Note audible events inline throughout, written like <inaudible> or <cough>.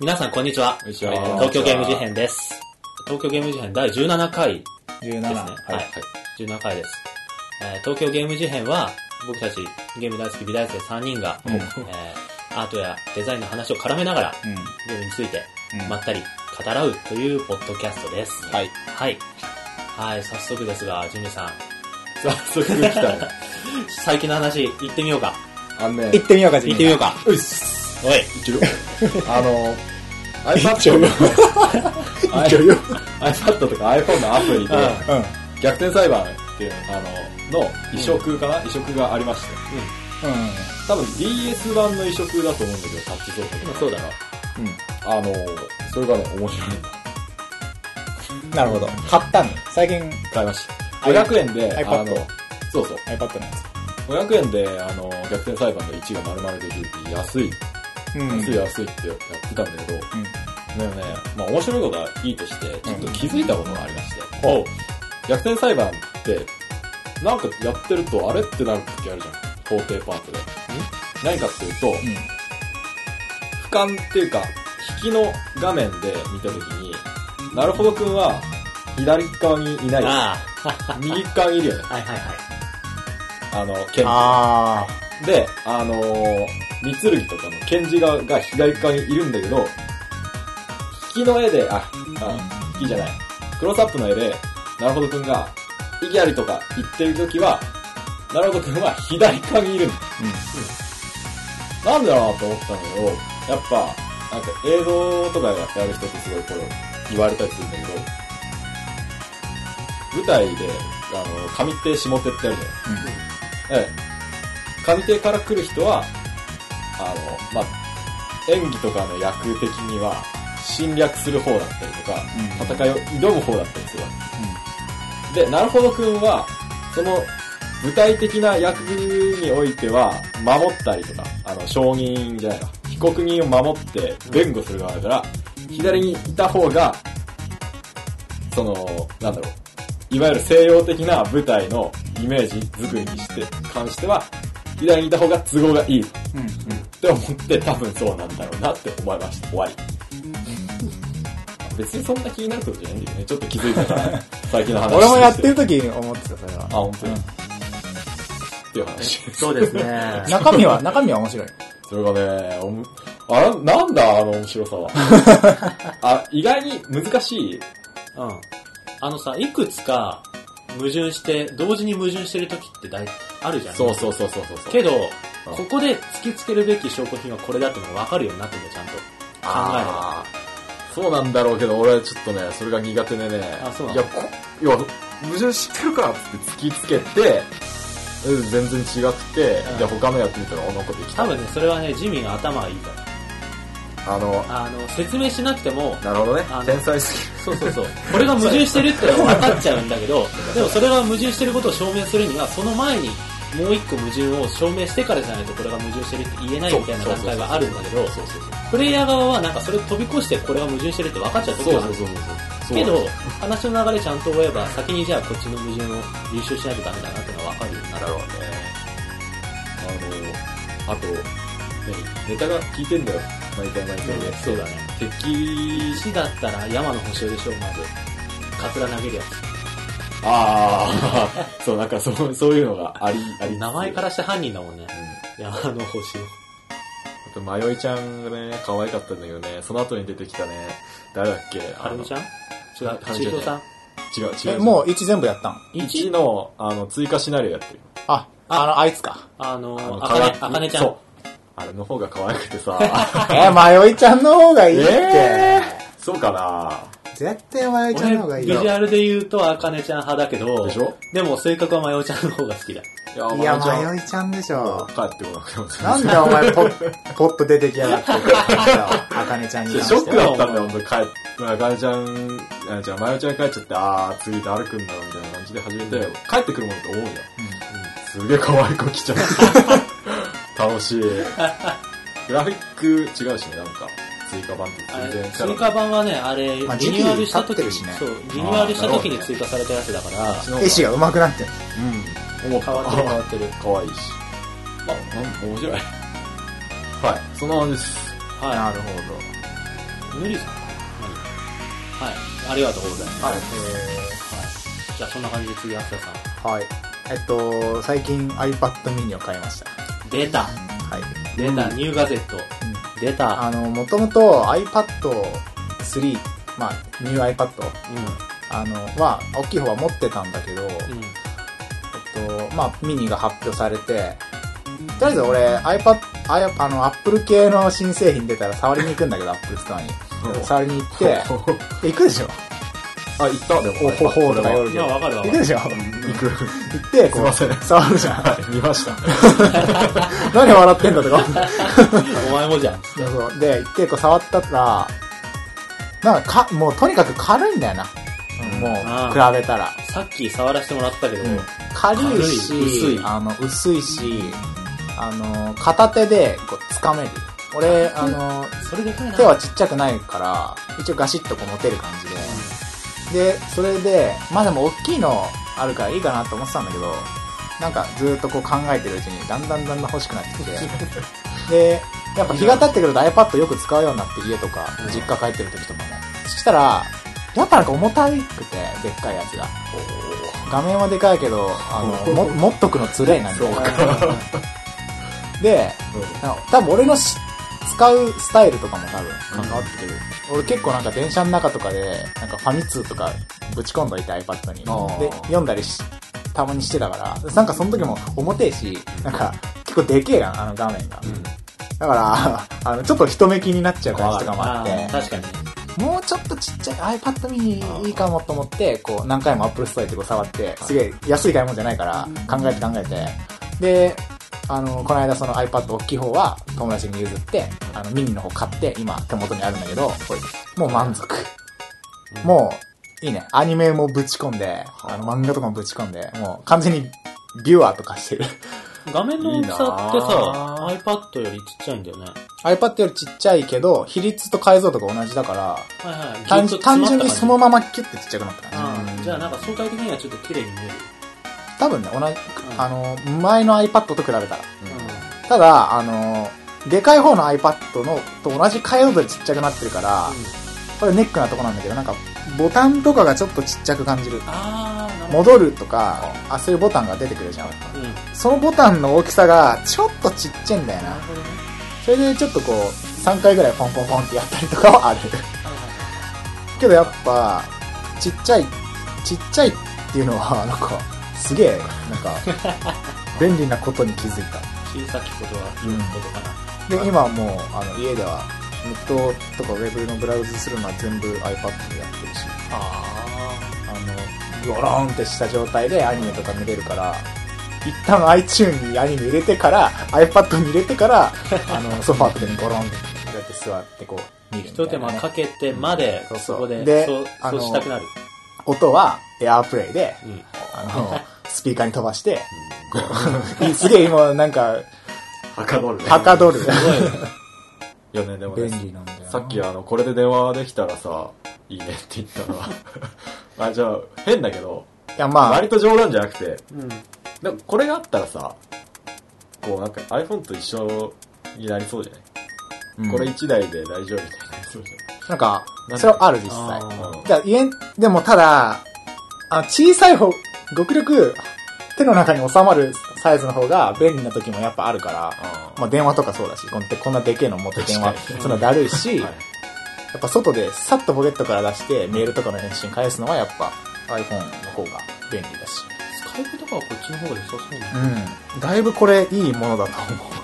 皆さんこんにちは。こんにちはえー東京ゲーム事変です。東京ゲーム事変第17回です17。ね。ははいい。17回です。えー東京ゲーム事変は、僕たちゲーム大好き美大生3人が、うんえーアートやデザインの話を絡めながら、うん。ゲームについてうんまったり語らうというポッドキャストです。はい。はい。はい、早速ですが、ジミーさん、早速来たね。<laughs> 最近の話行ってみようか。あのね行、ってみようか、行ってみようか。うっす。おい。一応。<laughs> あの、iPad 一応 <laughs> よ。iPad とか iPhone のアプリで、うん。逆転裁判っていう、あの、の移植かな、移植がありまして。う多分 DS 版の移植だと思うんだけど、タッチ操作まあそうだろう。ん。あの、それがね、面白い。うん。なるほど。買ったの？最近買いました。500円で、iPad あの、そうそう。iPad のや500円で、あの、逆転裁判の1が丸々できるって安い、つ。うん。安い安いってやってたんだけど、うん。でもね、まあ面白いことはいいとして、ちょっと気づいたことがありまして。逆転裁判って、なんかやってると、あれってなる時あるじゃん。法廷パートで。何かっていうと、うん。俯瞰っていうか、引きの画面で見た時に、なるほどくんは、左側にいない。あ右側にいるよね。あ、<laughs> はいはいはい。あの、剣あで、あのー、三剣とかの剣士側が左側にいるんだけど、引きの絵で、あ、あ、引きじゃない。クロスアップの絵で、なるほどくんが、意義ありとか言ってるときは、なるほどくんは左側にいるんだ。ー。なんでだろうなと思ったんだけど、やっぱ、なんか映像とかやる人ってすごいこう、言われたりするんだけど、舞台で、あの、上手下手ってあるじゃん。ええ。上手から来る人は、あの、まあ、演技とかの役的には、侵略する方だったりとか、うん。戦いを挑む方だったりするわけ。で、なるほどくんは、その、具体的な役においては、守ったりとか、あの、証人じゃないか、被告人を守って弁護する側だから、左にいた方が、その、なんだろう、いわゆる西洋的な舞台のイメージ作りにして、関しては、左にいた方が都合がいいっうん。うん。て思って、多分そうなんだろうなって思いました。終わり。別にそんな気になることじゃないんだよね。ちょっと気づいたから、最近の話。<laughs> 俺もやってる時に思ってた、それはあ、。本当に？うんっていう話。そうですね。<laughs> 中身は、中身は面白い。それがね、あら、なんだあの面白さは。<laughs> あ、意外に難しい。うん。あのさ、いくつか矛盾して、同時に矛盾してる時って大あるじゃん。そうそうそうそうそう。けど、うんここで突きつけるべき証拠品はこれだってのが分かるようになってんだよ、ちゃんと。考えれば。そうなんだろうけど、俺はちょっとね、それが苦手でね。あそうないのや、こ、いや、矛盾知ってるからって突きつけて、うん全然違くて、うんで、他のやってみたら、あ、なんかできた。多分ね、それはね、ジミーの頭がいいから。あの、あの、説明しなくても、なるほどね。天才すぎる。そうそうそう。これが矛盾してるってのは <laughs> 分かっちゃうんだけど、でもそれが矛盾してることを証明するには、その前にもう一個矛盾を証明してからじゃないとこれが矛盾してるって言えないみたいな段階があるんだけど。プレイヤー側はなんかそれを飛び越してこれが矛盾してるって分かっちゃう時がある。そうそう。けど、話の流れちゃんと追えば、先にじゃあこっちの矛盾を履修しないとダメだなってのは分かるようになる。だろうね。あの、あと、ね、ネタが効いてんだよ。毎回毎回ね。そうだね。敵、石だったら山の星でしょ、まず。カツラ投げるやああ、そう、なんかそう、そういうのがあり、ありつつ。つ。名前からして犯人だもんね。うん。山の星を。あと、まよいちゃんがね、可愛かったんだけどね、その後に出てきたね、誰だっけ？はるみちゃん？違う、はるみちゃんちひろさん違う、違え、う。もう1全部やったん？1の、あの、追加シナリオやってる。あ、あの、あいつか。あのあかねちゃん。そう。あれの方が可愛くてさ、<laughs> え、まよいちゃんの方がいいって。えそうかな絶対まよいちゃんの方が俺、いいよビジ。ュアルで言うと、あかねちゃん派だけど、でしょ？でも性格はまよちゃんの方が好きだ。いやいや、まよまよいちゃんでしょ。帰ってこなくてもなんでお前ポッ、ポッと出てきやがって。あかねちゃんに <laughs> ショックだったんだよ、ほんと、帰あ、ガネちゃん、あじゃあ、まよちゃん帰っちゃって、あー、次誰来んだろうみたいな感じで始めて、帰ってくるもんって思うじゃん。すげえ可愛い子来ちゃって。楽しい。<laughs> グラフィック違うしね、なんか、追加版ってあれ全然追加版はね、あれ、まあリニューアルした時に、時期経ってそう、リニューアルした時に追加されたやつだから、絵師が上手くなってる。うん、思った。変わってる変わってる。<laughs> 可愛いし。まあ、なん面白い。はい、そんな感じです。はなるほ無理さん何はい。ありがとうございます。はいはい。じゃあそんな感じで次、アスヤさん。はい。えっと、最近 iPad mini を買いました。出たはい。出た、ニューガゼット。出た。あの、もともと iPad 3、まあ、ニュー iPad うあの、は、大きい方は持ってたんだけど、ん。うん。えっと、まあ、ミニが発表されて、とりあえず俺 iPad、あやあの、Apple 系の新製品出たら触りに行くんだけど、Apple Store に。<laughs> うん触りに行って、<laughs> え行くでしょあ、行ったでも。おほほとか言われるわかるわかる行くでしょ行く。行って、こう、触るじゃん。はい、見ました。<laughs> 何笑ってんだとか。<laughs> お前もじゃん。そうそう。で、行って、こう触ったら、なんかか、もうとにかく軽いんだよな。うんもう、あ比べたら。さっき触らせてもらったけど、軽いし、軽い薄いあの、薄いし、あの、片手で、こう、掴める。俺、あの。手はちっちゃくないから、一応ガシッとこう持てる感じで。で、それで、まあでも大きいのあるからいいかなと思ってたんだけど、なんかずーっとこう考えてるうちにだんだんだんだん欲しくなってきて。<laughs> で、やっぱ日が経ってくると iPad よく使うようになって家とかうん、実家帰ってる時とかも。そしたら、やっぱなんか重たくて、でっかいやつが。画面はでかいけど、あの、<laughs> も持っとくのつれいなん。で、なんか多分俺のし使うスタイルとかも多分関わってくる。俺結構なんか電車の中とかで、なんかファミ通とかぶち込んどいて iPad に。で、読んだりし、たまにしてたから、なんかその時も重てえし、なんか結構でけえやん、あの画面が。だから、<laughs> あの、ちょっと人目気になっちゃう感じとかもあって確かにね。もうちょっとちっちゃい iPad mini いいかもと思って、こう何回も Apple Store 行ってこう触って、すげえ安い買い物じゃないから考えて考えて、で、あの、この間その iPad 大きい方は友達に譲って、あのミニの方買って今手元にあるんだけど、もう満足。もう、いいね。アニメもぶち込んで、あの漫画とかもぶち込んで、もう完全にビュアーとかしてる。<laughs> 画面の大きさってさ、な iPad よりちっちゃいんだよね。iPad よりちっちゃいけど、比率と解像度が同じだから、はいはい。単純にそのままキュッてちっちゃくなった感じ。じゃあなんか相対的にはちょっと綺麗に見える。多分ね、同じ、んあの、前の iPad と比べたら。うただ、あの、でかい方の iPad のと同じ解像度でちっちゃくなってるから、これネックなとこなんだけど、なんか、ボタンとかがちょっとちっちゃく感じる。戻るとか、あ、そういうボタンが出てくるじゃん。そのボタンの大きさがちょっとちっちゃいんだよな。それでちょっとこう、3回ぐらいポンポンポンってやったりとかはある。けどやっぱ、ちっちゃい、ちっちゃいっていうのは、なんか、すげえ、なんか、<laughs> 便利なことに気づいた。小さきことは言うことかな。で、今はもう、あの、家では、ネットとかウェブのブラウズするのは全部 iPad でやってるし、ああの、ゴローンってした状態でアニメとか見れるから、一旦 iTune にアニメ入れてから、iPad に入れてから、あの、<laughs> ソファーとかにゴロンってやって座ってこう、見るみたいな、一手間かけてまで、そうそこで、でそう、そうしたくなる。音は AirPlay で、うん。あの、<laughs> スピーカーに飛ばして、こう <laughs> すげえ今なんか、はかどるね。はかどる。すごいね。いやね、でも便ね、利なんだよな。さっきあの、これで電話できたらさ、いいねって言ったのは、ま <laughs> あじゃあ、変だけど、いや、まあ割、と冗談じゃなくて、うん。でもこれがあったらさ、こうなんか iPhone と一緒になりそうじゃない、うんこれ1台で大丈夫みたいになりそうじなんかなん、それはある実際。あゃない、じゃあ、言えん、でもただ、あ小さい方、極力、手の中に収まるサイズの方が便利な時もやっぱあるから、あまあ電話とかそうだし、こんこんなでけえの持って電話確かにするのだるいし、はいやっぱ外でさっとポケットから出してメールとかの返信返すのはやっぱ iPhone の方が便利だし。スカイプとかはこっちの方が良さそうね。うん。だいぶこれいいものだと思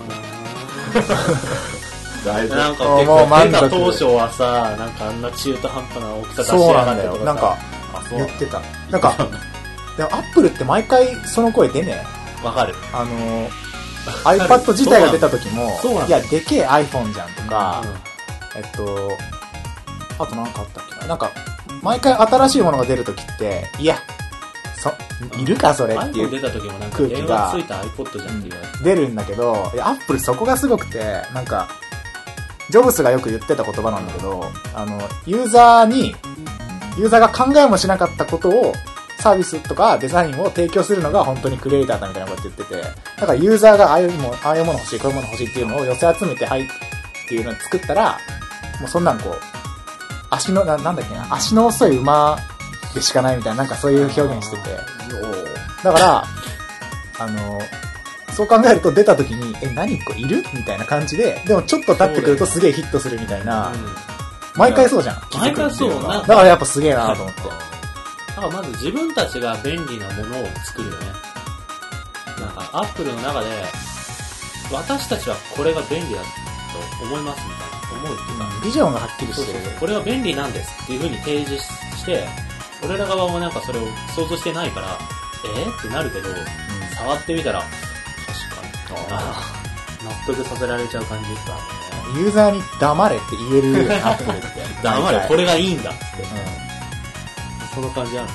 だいぶ、<laughs> なんかあ出たもう満足出た当初はさ、なんかあんな中途半端な大きさう。出しそうなってとかなんか、言ってた。なんか、でもアップルって毎回その声出ねえ？わかる。あの、iPad 自体が出た時もいや、でけえ iPhone じゃんとかう、えっと、あとなんかあったっけな？なんか、毎回新しいものが出る時って、いや、そ、いるかそれん。っていう出た時もなんか電空気が。出るんだけど、いや、アップルそこがすごくて、なんか、ジョブスがよく言ってた言葉なんだけど、あの、ユーザーに、ユーザーが考えもしなかったことを、サービスとかデザインを提供するのが本当にクリエイターだみたいなこと言ってて、だからユーザーがああいうもの、ああいうもの欲しい、こういうもの欲しいっていうのを寄せ集めて、はいっていうのを作ったら、もうそんなんこう、足の、ななんだっけな、足の遅い馬でしかないみたいな、なんかそういう表現してて。だから、あの、そう考えると出た時に、え、何これいるみたいな感じで、でもちょっと経ってくるとすげえヒットするみたいな、毎回そうじゃん。毎回そうだからやっぱすげえなと思って。だからまず自分たちが便利なものを作るよね。なんか、アップルの中で、私たちはこれが便利だと思いますみたいな、思うっていうか、ビジョンがはっきりしてるそうそう。これは便利なんですっていう風に提示して、俺ら側もなんかそれを想像してないから、えー、ってなるけど、触ってみたら、確かに、あー納得させられちゃう感じですからね。ユーザーに黙れって言えるアップルって。黙れ、これ。れがいいんだって。うその感じある。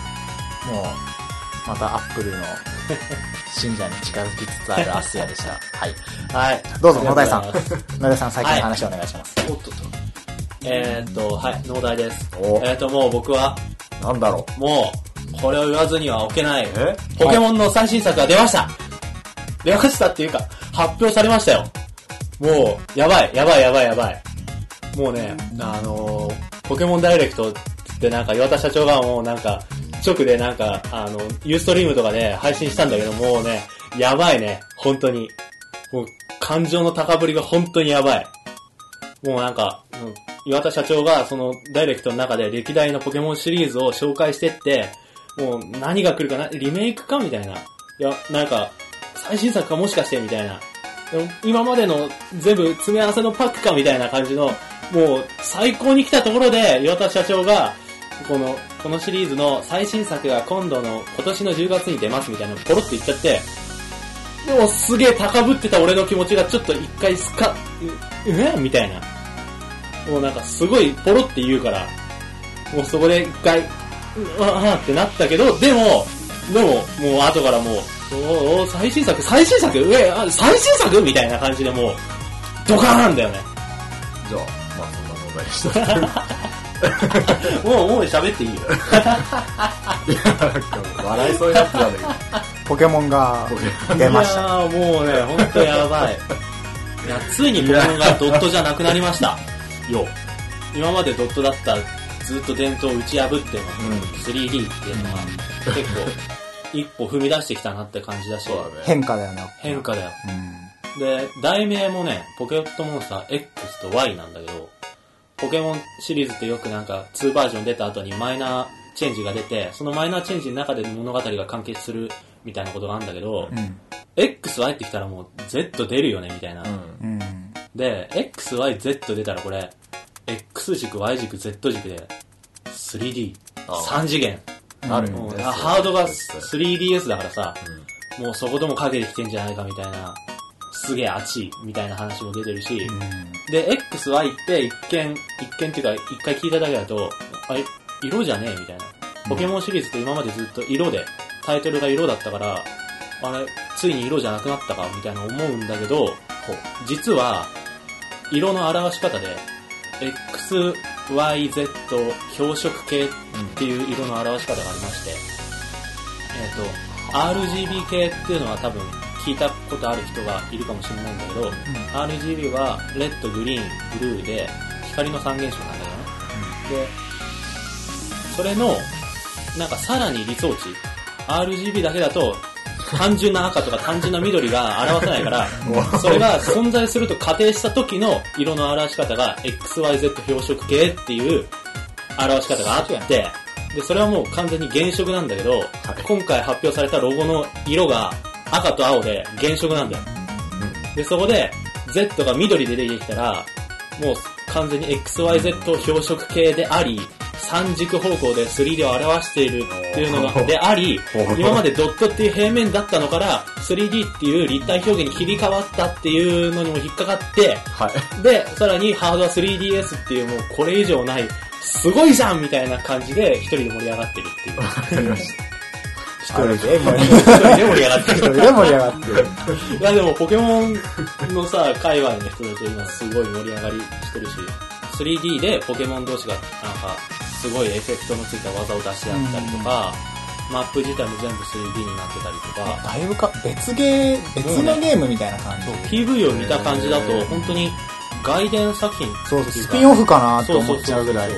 ん。もう、またアップルの信者に近づきつつあるアスヤでした。<laughs> はい。はい。どうぞ野田さん <laughs> 野田さん、最近の話をお願いします。おっとっと。えー、っと、はい、農大です。おえー、っと、もう僕は、なんだろもう、これを言わずには置けない。え？ポケモンの最新作が出ました出ましたっていうか、発表されましたよ。もう、やばい、やばい、やばい、やばい。もうね、あのー、ポケモンダイレクトってなんか岩田社長がもうなんか、直でなんか、あの、ユーストリームとかで配信したんだけど、もうね、やばいね、本当に。もう、感情の高ぶりが本当にやばい。もうなんか、うん岩田社長がそのダイレクトの中で歴代のポケモンシリーズを紹介してって、もう何が来るかな、リメイクかみたいな。いや、なんか、最新作かもしかしてみたいな。でも今までの全部詰め合わせのパックかみたいな感じの、もう最高に来たところで、岩田社長が、この、このシリーズの最新作が今度の今年の10月に出ますみたいなのポロって言っちゃって、でもすげえ高ぶってた俺の気持ちがちょっと一回スカッ、う、うえみたいな。もうなんかすごいポロって言うから、もうそこで一回、うわーってなったけど、でも、でも、もう後からもう、おーおー最新作、最新作？え、あ最新作？みたいな感じでもう、ドカーンだよね。う。じゃあ、まあそんな問題でした。<laughs> もう、もう喋っていいよ。笑いそうになってたんだけど。ポケモンが出ました。いやーもうね、ほんとやばい。いや、ついにポケモンがドットじゃなくなりました。よ。今までドットだったずっと伝統を打ち破っての、3D っていうのは、結構、一歩踏み出してきたなって感じだし、そうだね。変化だよね。変化だよ。うん。で、題名もね、ポケットモンスター X と Y なんだけど、ポケモンシリーズってよくなんか2バージョン出た後にマイナーチェンジが出て、そのマイナーチェンジの中で物語が完結するみたいなことがあるんだけど、うん。XY ってきたらもう Z 出るよねみたいな。うん。うん。で、XYZ 出たらこれ、X 軸、Y 軸、Z 軸で 3D、ああ3次元。あるもうハードが絶対 3DS だからさ、うんもうそこともかけてきてんじゃないかみたいな、すげえ熱いみたいな話も出てるし、で、XY って一見、一見っていうか一回聞いただけだと、あれ、色じゃねえみたいな。ポケモンシリーズって今までずっと色で、タイトルが色だったから、あれ、ついに色じゃなくなったかみたいな思うんだけど、実は、色の表し方で、X、Y、Z、標色系っていう色の表し方がありまして、えっ、と、RGB 系っていうのは多分聞いたことある人がいるかもしれないんだけど、RGB はレッド、グリーン、ブルーで光の三原色なんだよね。で、それの、なんかさらに理想値、RGB だけだと単純な赤とか単純な緑が表せないから、<laughs> それが存在すると仮定した時の色の表し方が XYZ 標色系っていう表し方があって、で、それはもう完全に原色なんだけど、今回発表されたロゴの色が赤と青で原色なんだよ。で、そこで Z が緑で出てきたら、もう完全に XYZ 標色系であり、三軸方向で 3D を表しているっていうのが、であり、今までドットっていう平面だったのから、3D っていう立体表現に切り替わったっていうのにも引っかかって、はい。で、さらにハードは 3DS っていうもうこれ以上ない、すごいじゃんみたいな感じで一人で盛り上がってるっていう。一人で盛り一人で盛り上がってる。一人で盛り上がってる。いやでもポケモンのさ、界隈の人たちは今すごい盛り上がりしてるし、3D でポケモン同士がなんかすごいエフェクトのついた技を出し合ったりとか、マップ自体も全部 3D になってたりとか、だいぶか、別ゲー、別のゲームみたいな感じ。PV を見た感じだと本当に外伝作品そうそう、スピンオフかなと思っちゃうぐらい。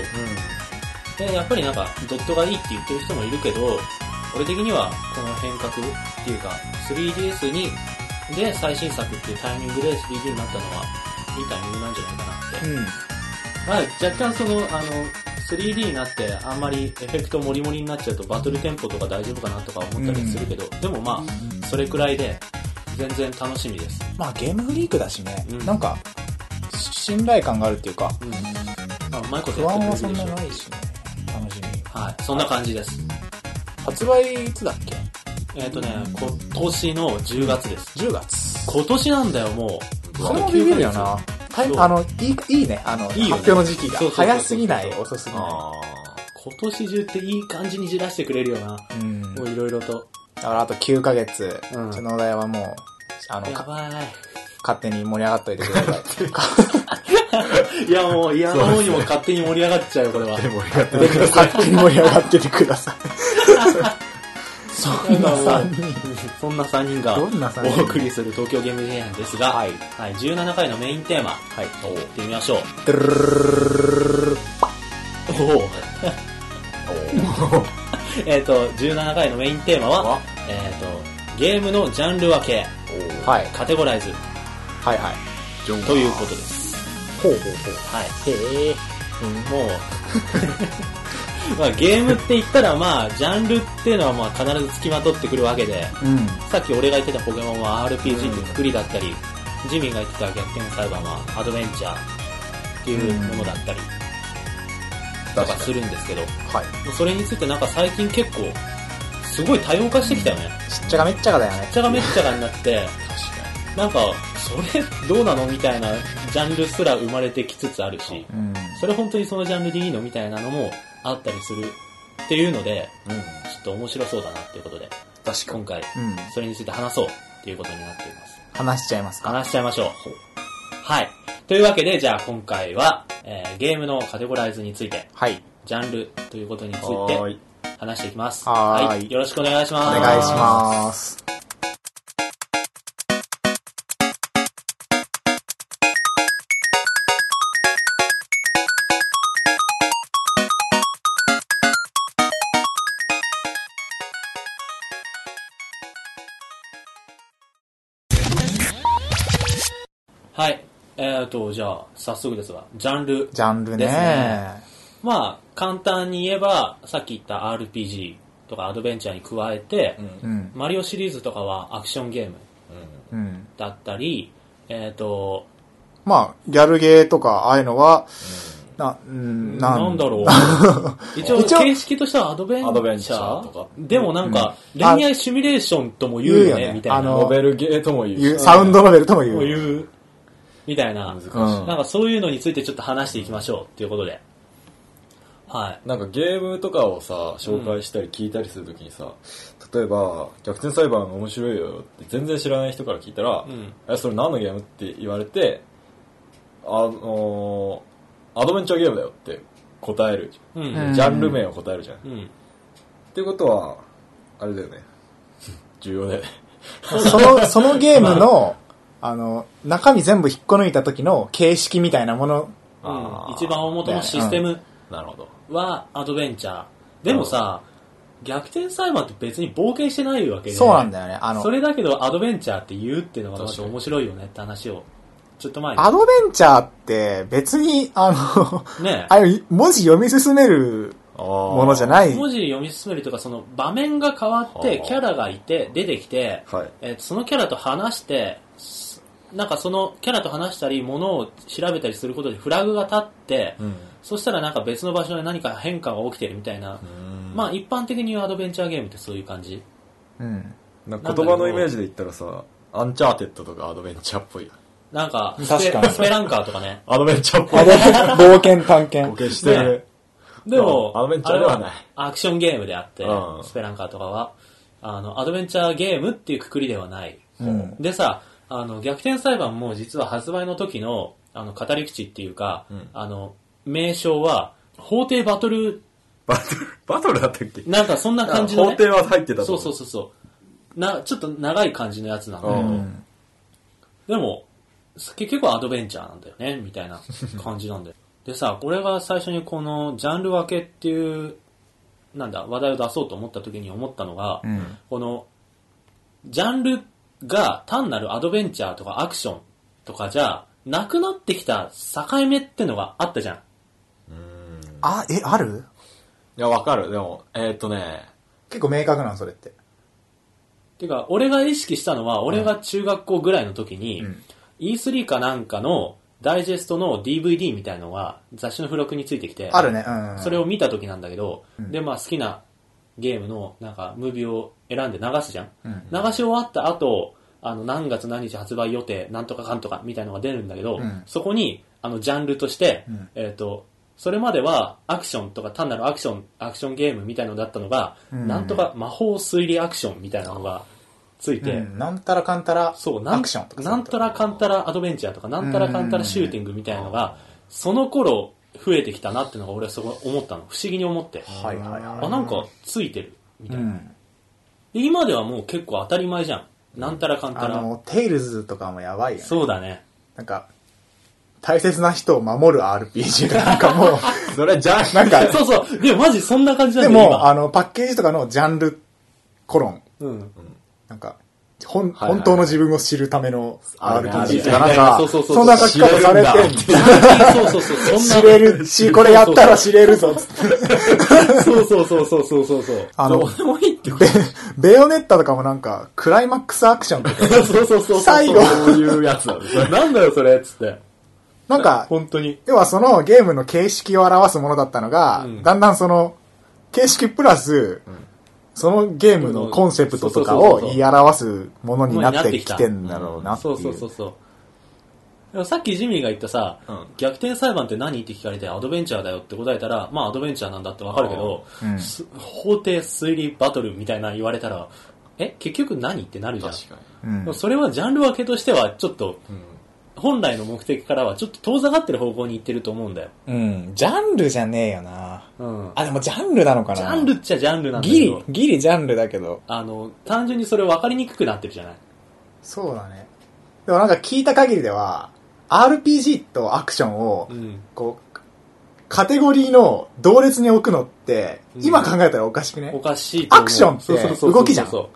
で、やっぱりなんか、ドットがいいって言ってる人もいるけど、俺的にはこの変革っていうか、3DS に、で最新作っていうタイミングで 3D になったのは、いいタイミングなんじゃないかなって。うん。まあ、若干その、あの、3D になってあんまりエフェクトモリモリになっちゃうとバトルテンポとか大丈夫かなとか思ったりするけど、でもまあ、それくらいで全然楽しみです。まあゲームフリークだしね、うんなんか、し信頼感があるっていうか、うん。まあ、うまいこと不やって安はそんくれるでしょないしね。楽しみ。はい。そんな感じです。発売いつだっけ？えっ、とね、今年の10月です。?10 月。今年なんだよ、もう。それもビビるよな。タイそうあの、いい、いいね。あの、いいよね発表の時期がそうそうそうそう早すぎない、遅すぎなあ今年中っていい感じにじらしてくれるよな。い。うん。もういろいろと。だからあと9ヶ月、うんうちのお題はもう、あの、かやばい。勝手に盛り上がっといてください。<laughs> いやもう、いやもうにも勝手に盛り上がっちゃうよ、これは。勝手に盛り上がっててください。そんな3人。そんな3人がどんな三人？お送りする東京ゲーム事変ですが、はいはい、17回のメインテーマ、はい、行ってみましょう。<laughs> えっと、17回のメインテーマはわ、えっ、と、ゲームのジャンル分け、はい。カテゴライズはいはい。ということです。ほうほうほう。はい。へえ。もう、<laughs> まあゲームって言ったらまあ、ジャンルっていうのはまあ必ず付きまとってくるわけで、うん。さっき俺が言ってたポケモンは RPG ってくくりだったり、ジミーが言ってた逆転裁判はアドベンチャーっていうものだったりとかするんですけど、はい。それについてなんか最近結構、すごい多様化してきたよね。ちっちゃがめっちゃがだよねめっ。ちゃがめっちゃがになって、なんか、それどうなのみたいなジャンルすら生まれてきつつあるし、うん。それ本当にそのジャンルでいいのみたいなのもあったりするっていうので、うん。ちょっと面白そうだなっていうことで、確か今回、うん。それについて話そうっていうことになっています。話しちゃいますか。話しちゃいましょう。はい。というわけで、じゃあ今回は、えーゲームのカテゴライズについて、はい。ジャンルということについはて。話していきます。はーいよろしくお願いしおます。願いします。はい。えーと、じゃあ、早速ですが、ジャンル。ジャンルね。ですねまあ、簡単に言えば、さっき言った RPG とかアドベンチャーに加えて、うん。うん。マリオシリーズとかはアクションゲームうん。だったり、えーと、まあ、ギャルゲーとか、ああいうのは、な、うん、なんだろう。<laughs> 一応、一応形式としてはアドベンチャー。アドベンチャーとかでもなんか、うん恋愛シミュレーションとも言うよね、言うよねみたいな。あのノベルゲーとも言ううサウンドノベルとも言う。もう言う、みたいな。難しい。うんなんかそういうのについてちょっと話していきましょうっていうことで。はい。なんかゲームとかをさ、紹介したり聞いたりするときにさ、例えば、逆転裁判面白いよって全然知らない人から聞いたら、うん。え、それ何のゲームって言われて、あのーアドベンチャーゲームだよって答える。うん。うんジャンル名を答えるじゃん。っうん。ていうことは、あれだよね。<laughs> 重要だよね。その、そのゲームの、あの、中身全部引っこ抜いた時の形式みたいなもの、あー一番大元のシステムなるほど。はアドベンチャー。でもさ、逆転裁判って別に冒険してないわけで。そうなんだよね。あのそ、れだけどアドベンチャーって言うっていうのがまず面白いよねって話を、ちょっと前に。アドベンチャーって別に、あの、ね <laughs> あれ、文字読み進めるもものじゃない。文字読み進めるとか、その場面が変わっては、あキャラがいて、出てきて、はい。えーそのキャラと話して、すなんかそのキャラと話したり、ものを調べたりすることでフラグが立って、うん。そしたらなんか別の場所で何か変化が起きてるみたいな、まあ一般的に言うアドベンチャーゲームってそういう感じ。うん。なんか言葉のイメージで言ったらさ、 Uncharted とかアドベンチャーっぽい。なんか、スペ確かにスペランカーとかね。アドベンチャーっぽい冒険探ボ検。ケしてる。でも、アドベンチャーではないアクションゲームであってう、んスペランカーとかは、あの、アドベンチャーゲームっていうくくりではない。うん。でさ、あの、逆転裁判も実は発売の時の、あの、語り口っていうか、うんあの、名称は、法廷バトル、バトル、バトルだったっけ？なんかそんな感じの、ね。法廷は入ってたとそう思そうそうそう。な、ちょっと長い感じのやつなんだけど、ううんん。でも、結局アドベンチャーなんだよね、みたいな <laughs> 感じなんだよ。でさ、俺が最初にこのジャンル分けっていう、なんだ、話題を出そうと思った時に思ったのが、うん。この、ジャンルが単なるアドベンチャーとかアクションとかじゃ、なくなってきた境目ってのがあったじゃん。あ、え、ある？いや、わかる。でも、えーっとね、結構明確なの、それって。てか、俺が意識したのは、俺が中学校ぐらいの時に、うん E3 かなんかのダイジェストの DVD みたいのが雑誌の付録についてきて、あるね、うん。それを見た時なんだけど、うんで、まあ好きなゲームの、なんか、ムービーを選んで流すじゃん。うん。流し終わった後、あの、何月何日発売予定、なんとかかんとかみたいのが出るんだけど、うん。そこに、あの、ジャンルとして、うん。えっ、と、それまではアクションとか単なるアクション、アクションゲームみたいのだったのが、うん。なんとか魔法推理アクションみたいなのがついて、うん。なんたらかんたら、そう、アクションとか。なんたらかんたらアドベンチャーとか、なんたらかんたらシューティングみたいなのが、その頃増えてきたなっていうのが俺はそこ思ったの。不思議に思って。はいはいはい。あ、なんかついてる。みたいな。うん。で今ではもう結構当たり前じゃん。なんたらかんたら。あの、テイルズとかもやばいよね。そうだね。なんか、大切な人を守る RPG がなんかもう、<laughs> それじゃあ、なんか、そうそう。でもマジそんな感じなでんだよ、も、今。あの、パッケージとかのジャンル、コロン、うん。なんか、ほん、はいはい。本当の自分を知るための RPG とかなんか、そうそうそうそんな書き方されてん知れそうそうそう。知れる。し、これやったら知れるぞ、つって。そうそうそうそうそうそうそう。あのベ、ベヨネッタとかもなんか、クライマックスアクションとか、そうそうそう。最後。そういうやつなんだよそれ、つって。なんか、本当に。要はそのゲームの形式を表すものだったのが、うん。だんだんその、形式プラス、そのゲームのコンセプトとかを言い表すものになってきてんだろうなってい。そううそうそうそう。さっきジミーが言ったさ、うん逆転裁判って何って聞かれてアドベンチャーだよって答えたら、まあアドベンチャーなんだってわかるけど、うんす法廷推理バトルみたいな言われたら、え、結局何ってなるじゃん。確かうんそれはジャンル分けとしてはちょっと、本来の目的からはちょっと遠ざかってる方向に行ってると思うんだよ。うん。ジャンルじゃねえよな。うん。あ、でもジャンルなのかなジャンルっちゃジャンルなんだけギリど、、ギリジャンルだけど。あの、単純にそれ分かりにくくなってるじゃない？そうだね。でもなんか聞いた限りでは、RPG とアクションをう、ん。こう、カテゴリーの同列に置くのって、うん今考えたらおかしくね？おかしいと思う。アクションってそうそうそうそう動きじゃんそうそも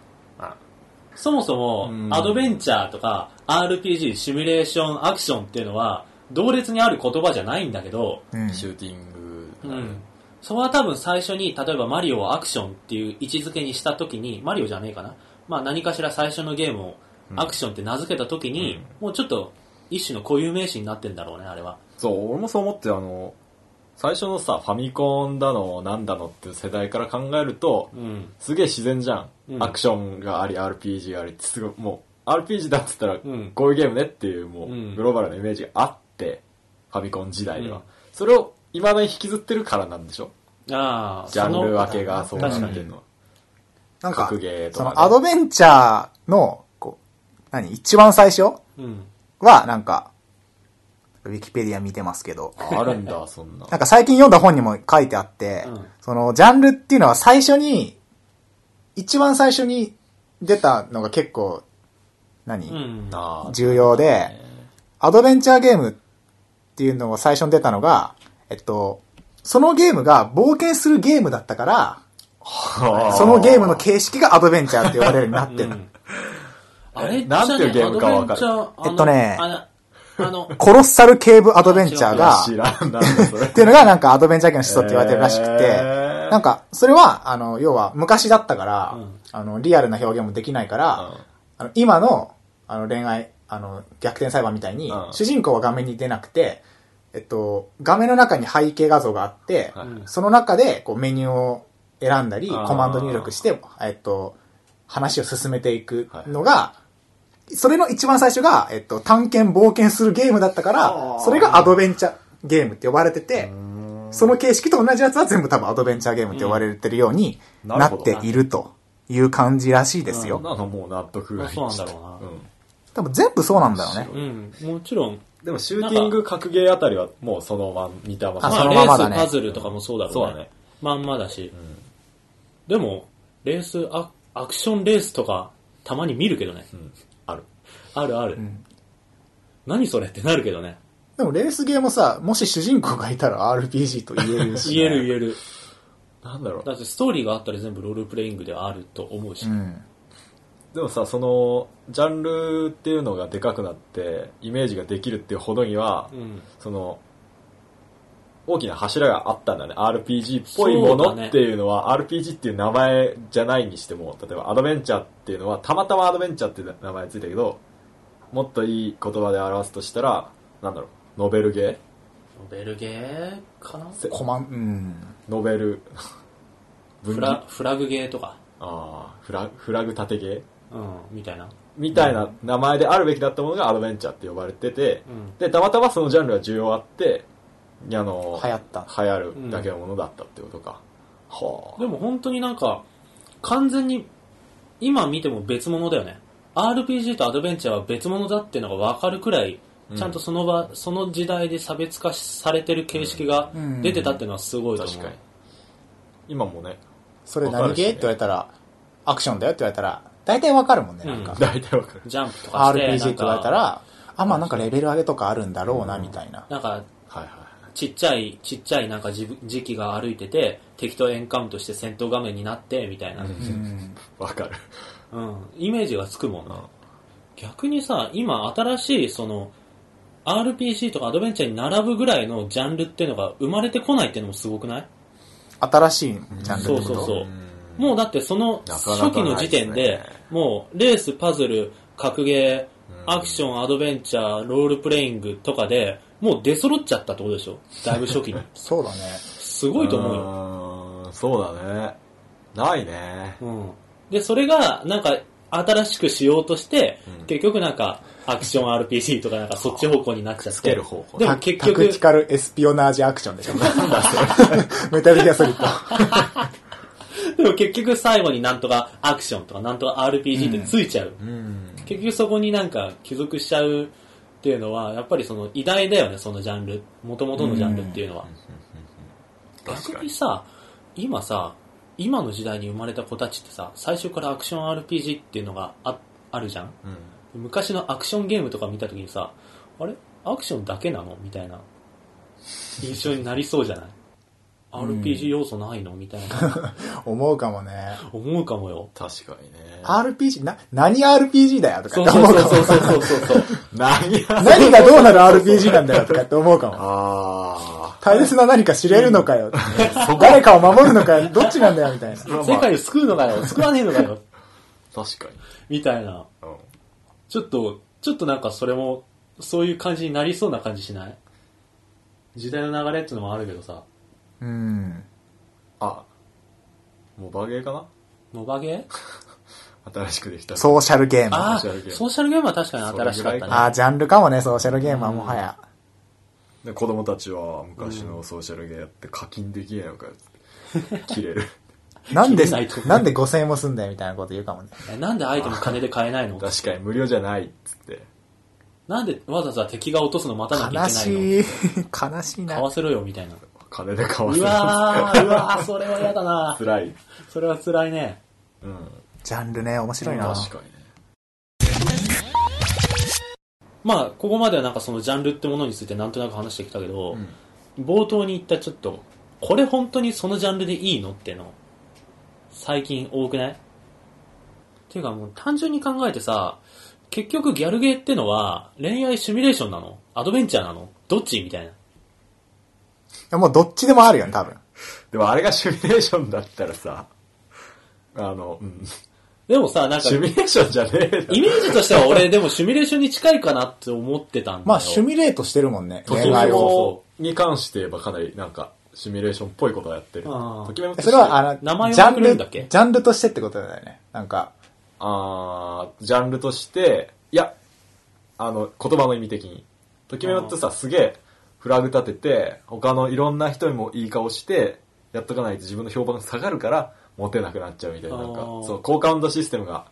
そもう、んアドベンチャーとか、RPG、シミュレーション、アクションっていうのは、同列にある言葉じゃないんだけど、うん。シューティング。うん。それは多分最初に、例えばマリオをアクションっていう位置づけにしたときに、マリオじゃねえかな。まあ何かしら最初のゲームをアクションって名付けたときに、もうちょっと一種の固有名詞になってんだろうね、あれは。そう、俺もそう思って、あの、最初のさ、ファミコンだの、なんだのっていう世代から考えると、うん。すげえ自然じゃん。うんアクションがあり、RPG がありって、すごい、もう、RPG だっつったら、んこういうゲームねっていう、もう、うんグローバルなイメージがあって、ファミコン時代では。うんそれを、未だに引きずってるからなんでしょ？ああ、ジャンル分けがそうなってるの？は。なんか格ゲー、とかねそのアドベンチャーの、こう、何？一番最初うん。は、なんか、ウィキペディア見てますけど、あるんだ、そんな。なんか最近読んだ本にも書いてあって、うん。その、ジャンルっていうのは最初に、一番最初に出たのが結構、何、うん。重要で、アドベンチャーゲームっていうのが最初に出たのが、えっと、そのゲームが冒険するゲームだったから、そのゲームの形式がアドベンチャーって呼ばれるようになってる。うん。あれ？なんていうゲームかわかる。えっとねあの、コロッサルケーブアドベンチャーが、知らんなんだそれ。っ。ていうのがなんかアドベンチャーゲームの始祖って言われてるらしくて、へー。なんか、それは、あの、要は昔だったから、うん。あの、リアルな表現もできないから、あの今の、あの、恋愛、あの、逆転裁判みたいに、うん。主人公は画面に出なくて、えっと、画面の中に背景画像があって、はいその中で、こう、メニューを選んだり、コマンド入力して、えっと、話を進めていくのが、それの一番最初が、えっと、探検冒険するゲームだったからそれがアドベンチャーゲームって呼ばれてて、その形式と同じやつは全部多分アドベンチャーゲームって呼ばれてるようになっているという感じらしいですよ。なのもう納得がいそうなんだろうな多分全部そうなんだろうね。うん、もちろん、でもシューティング格ゲーあたりはもうそのまま似たまま。あまあ、そのままだねレース、パズルとかもそうだろうね。そうだねまんまだし。でも、レースア、アクションレースとか、たまに見るけどね。うんある。あるある。何それってなるけどね。でもレースゲーもさ、もし主人公がいたら RPG と言えるし、言える言える。なんだろう。だってストーリーがあったら全部ロールプレイングではあると思うし。うん。でもさ、その、ジャンルっていうのがでかくなって、イメージができるっていうほどには、うん。その、大きな柱があったんだね。RPG っぽいものっていうのは、RPG っていう名前じゃないにしても、例えばアドベンチャーっていうのは、たまたまアドベンチャーっていう名前ついたけど、もっといい言葉で表すとしたら、なんだろう、ノベルゲー？ノベルゲーかな？せコマン、うん。ノベル、文フラフラグゲーとか？あーフラフラグ縦ゲー？うん、みたいな。みたいな名前であるべきだったものがアドベンチャーって呼ばれてて、うん。で、たまたまそのジャンルが需要あって、あの、流行った。流行るだけのものだったってことか。はあ。でも本当になんか、完全に、今見ても別物だよね。RPG とアドベンチャーは別物だっていうのが分かるくらい、うんちゃんとその場、その時代で差別化されてる形式がうん出てたっていうのはすごいと思う。確かに。今もね、それ何ゲーって言われたら、アクションだよって言われたら、大体わかるもんね、なんか。大体わかる。ジャンプとかして、RPG って言われたら、あ、まあなんかレベル上げとかあるんだろうな、みたいな。なんか。ちっちゃい、ちっちゃいなんか時時期が歩いてて、敵とエンカウントして戦闘画面になって、みたいな。ううん。うん。わかる。イメージがつくもんな。うん逆にさ、今新しいその、RPG とかアドベンチャーに並ぶぐらいのジャンルっていうのが生まれてこないっていうのもすごくない？新しいジャンルってこと？そうそうそううんもうだってその初期の時点でないですね、もうレース、パズル、格ゲうんー、アクション、アドベンチャー、ロールプレイングとかで、もう出揃っちゃったってことでしょ？だいぶ初期に。<laughs> そうだね。すごいと思うよ。うーんそうだね。ないね。うん。で、それが、なんか、新しくしようとして、うん結局なんか、アクション RPG とかなんかそっち方向になっちゃって。つける方向でもタ結局タクテ、ィカルエスピオナージアクションでしょ？メタルギアソリッド。<laughs> <laughs> でも結局最後になんとかアクションとかなんとか RPG ってついちゃう。うん。結局そこになんか帰属しちゃうっていうのは、やっぱりその偉大だよね、そのジャンル。元々のジャンルっていうのは。逆にさ、今さ、今の時代に生まれた子たちってさ、最初からアクション RPG っていうのがああるじゃん。うん。昔のアクションゲームとか見た時にさ、あれ？アクションだけなの？みたいな印象になりそうじゃない？?RPG 要素ないの？みたいな。<laughs> 思うかもね。思うかもよ。確かにね。RPG、な、何 RPG だよとか思うかも。そうそうそうそう。<laughs> 何や <laughs> 何がどうなる RPG なんだよとかって思うかも。あ大切な何か知れるのかよ。誰かを守るのかよ。どっちなんだよみたいな。ー。世界を救うのかよ救わねえのかよ確かに。みたいな。うんちょっと、ちょっとなんかそれも、そういう感じになりそうな感じしない？時代の流れっていうのもあるけどさ。うん。あ、モバゲーかな？モバゲー？<laughs> 新しくできた。ソーシャルゲーム。ああ、ソーシャルゲームソーシャルゲームは確かに新しかったね。ああ、ジャンルかもね、ソーシャルゲームはもはや。で子供たちは昔のソーシャルゲーやって課金できねえのかよって。切れる。<laughs> なんでなんで5000円もすんだよみたいなこと言うかもね。えなんでアイテム金で買えないの？確かに無料じゃないっつって。なんでわざわざ敵が落とすの待たなきゃ悲いけないの？しい。悲しいな買。わせろよ、みたいな。金で買わせうる。わー、うわー、それは嫌だな。辛い。それは辛いね。うん。ジャンルね、面白いな。確かにね。まあ、ここまではなんかそのジャンルってものについてなんとなく話してきたけど、冒頭に言ったちょっと、これ本当にそのジャンルでいいのっての、最近多くない？っていうかもう単純に考えてさ、結局ギャルゲーってのは恋愛シミュレーションなの？アドベンチャーなの？どっち？みたいな。いやもうどっちでもあるよね、多分。でもあれがシミュレーションだったらさ、あの、うん。でもさ、なんか、シミュレーションじゃねえイメージとしては俺でもシミュレーションに近いかなって思ってたんだよ。まあ、シミュレートしてるもんね、そう恋愛を。をに関して言えばかなりなんかシミュレーションっぽいことをやってる。それは、あの、名前をジャンル、くれるんだっけ？ジャンルとしてってことだよね。なんか、あージャンルとして、いや、あの、言葉の意味的に。ときめもってさ、すげえフラグ立てて、他のいろんな人にもいい顔して、やっとかないと自分の評判が下がるから、モテなくなっちゃうみたいな、なんかそう、好感度システムが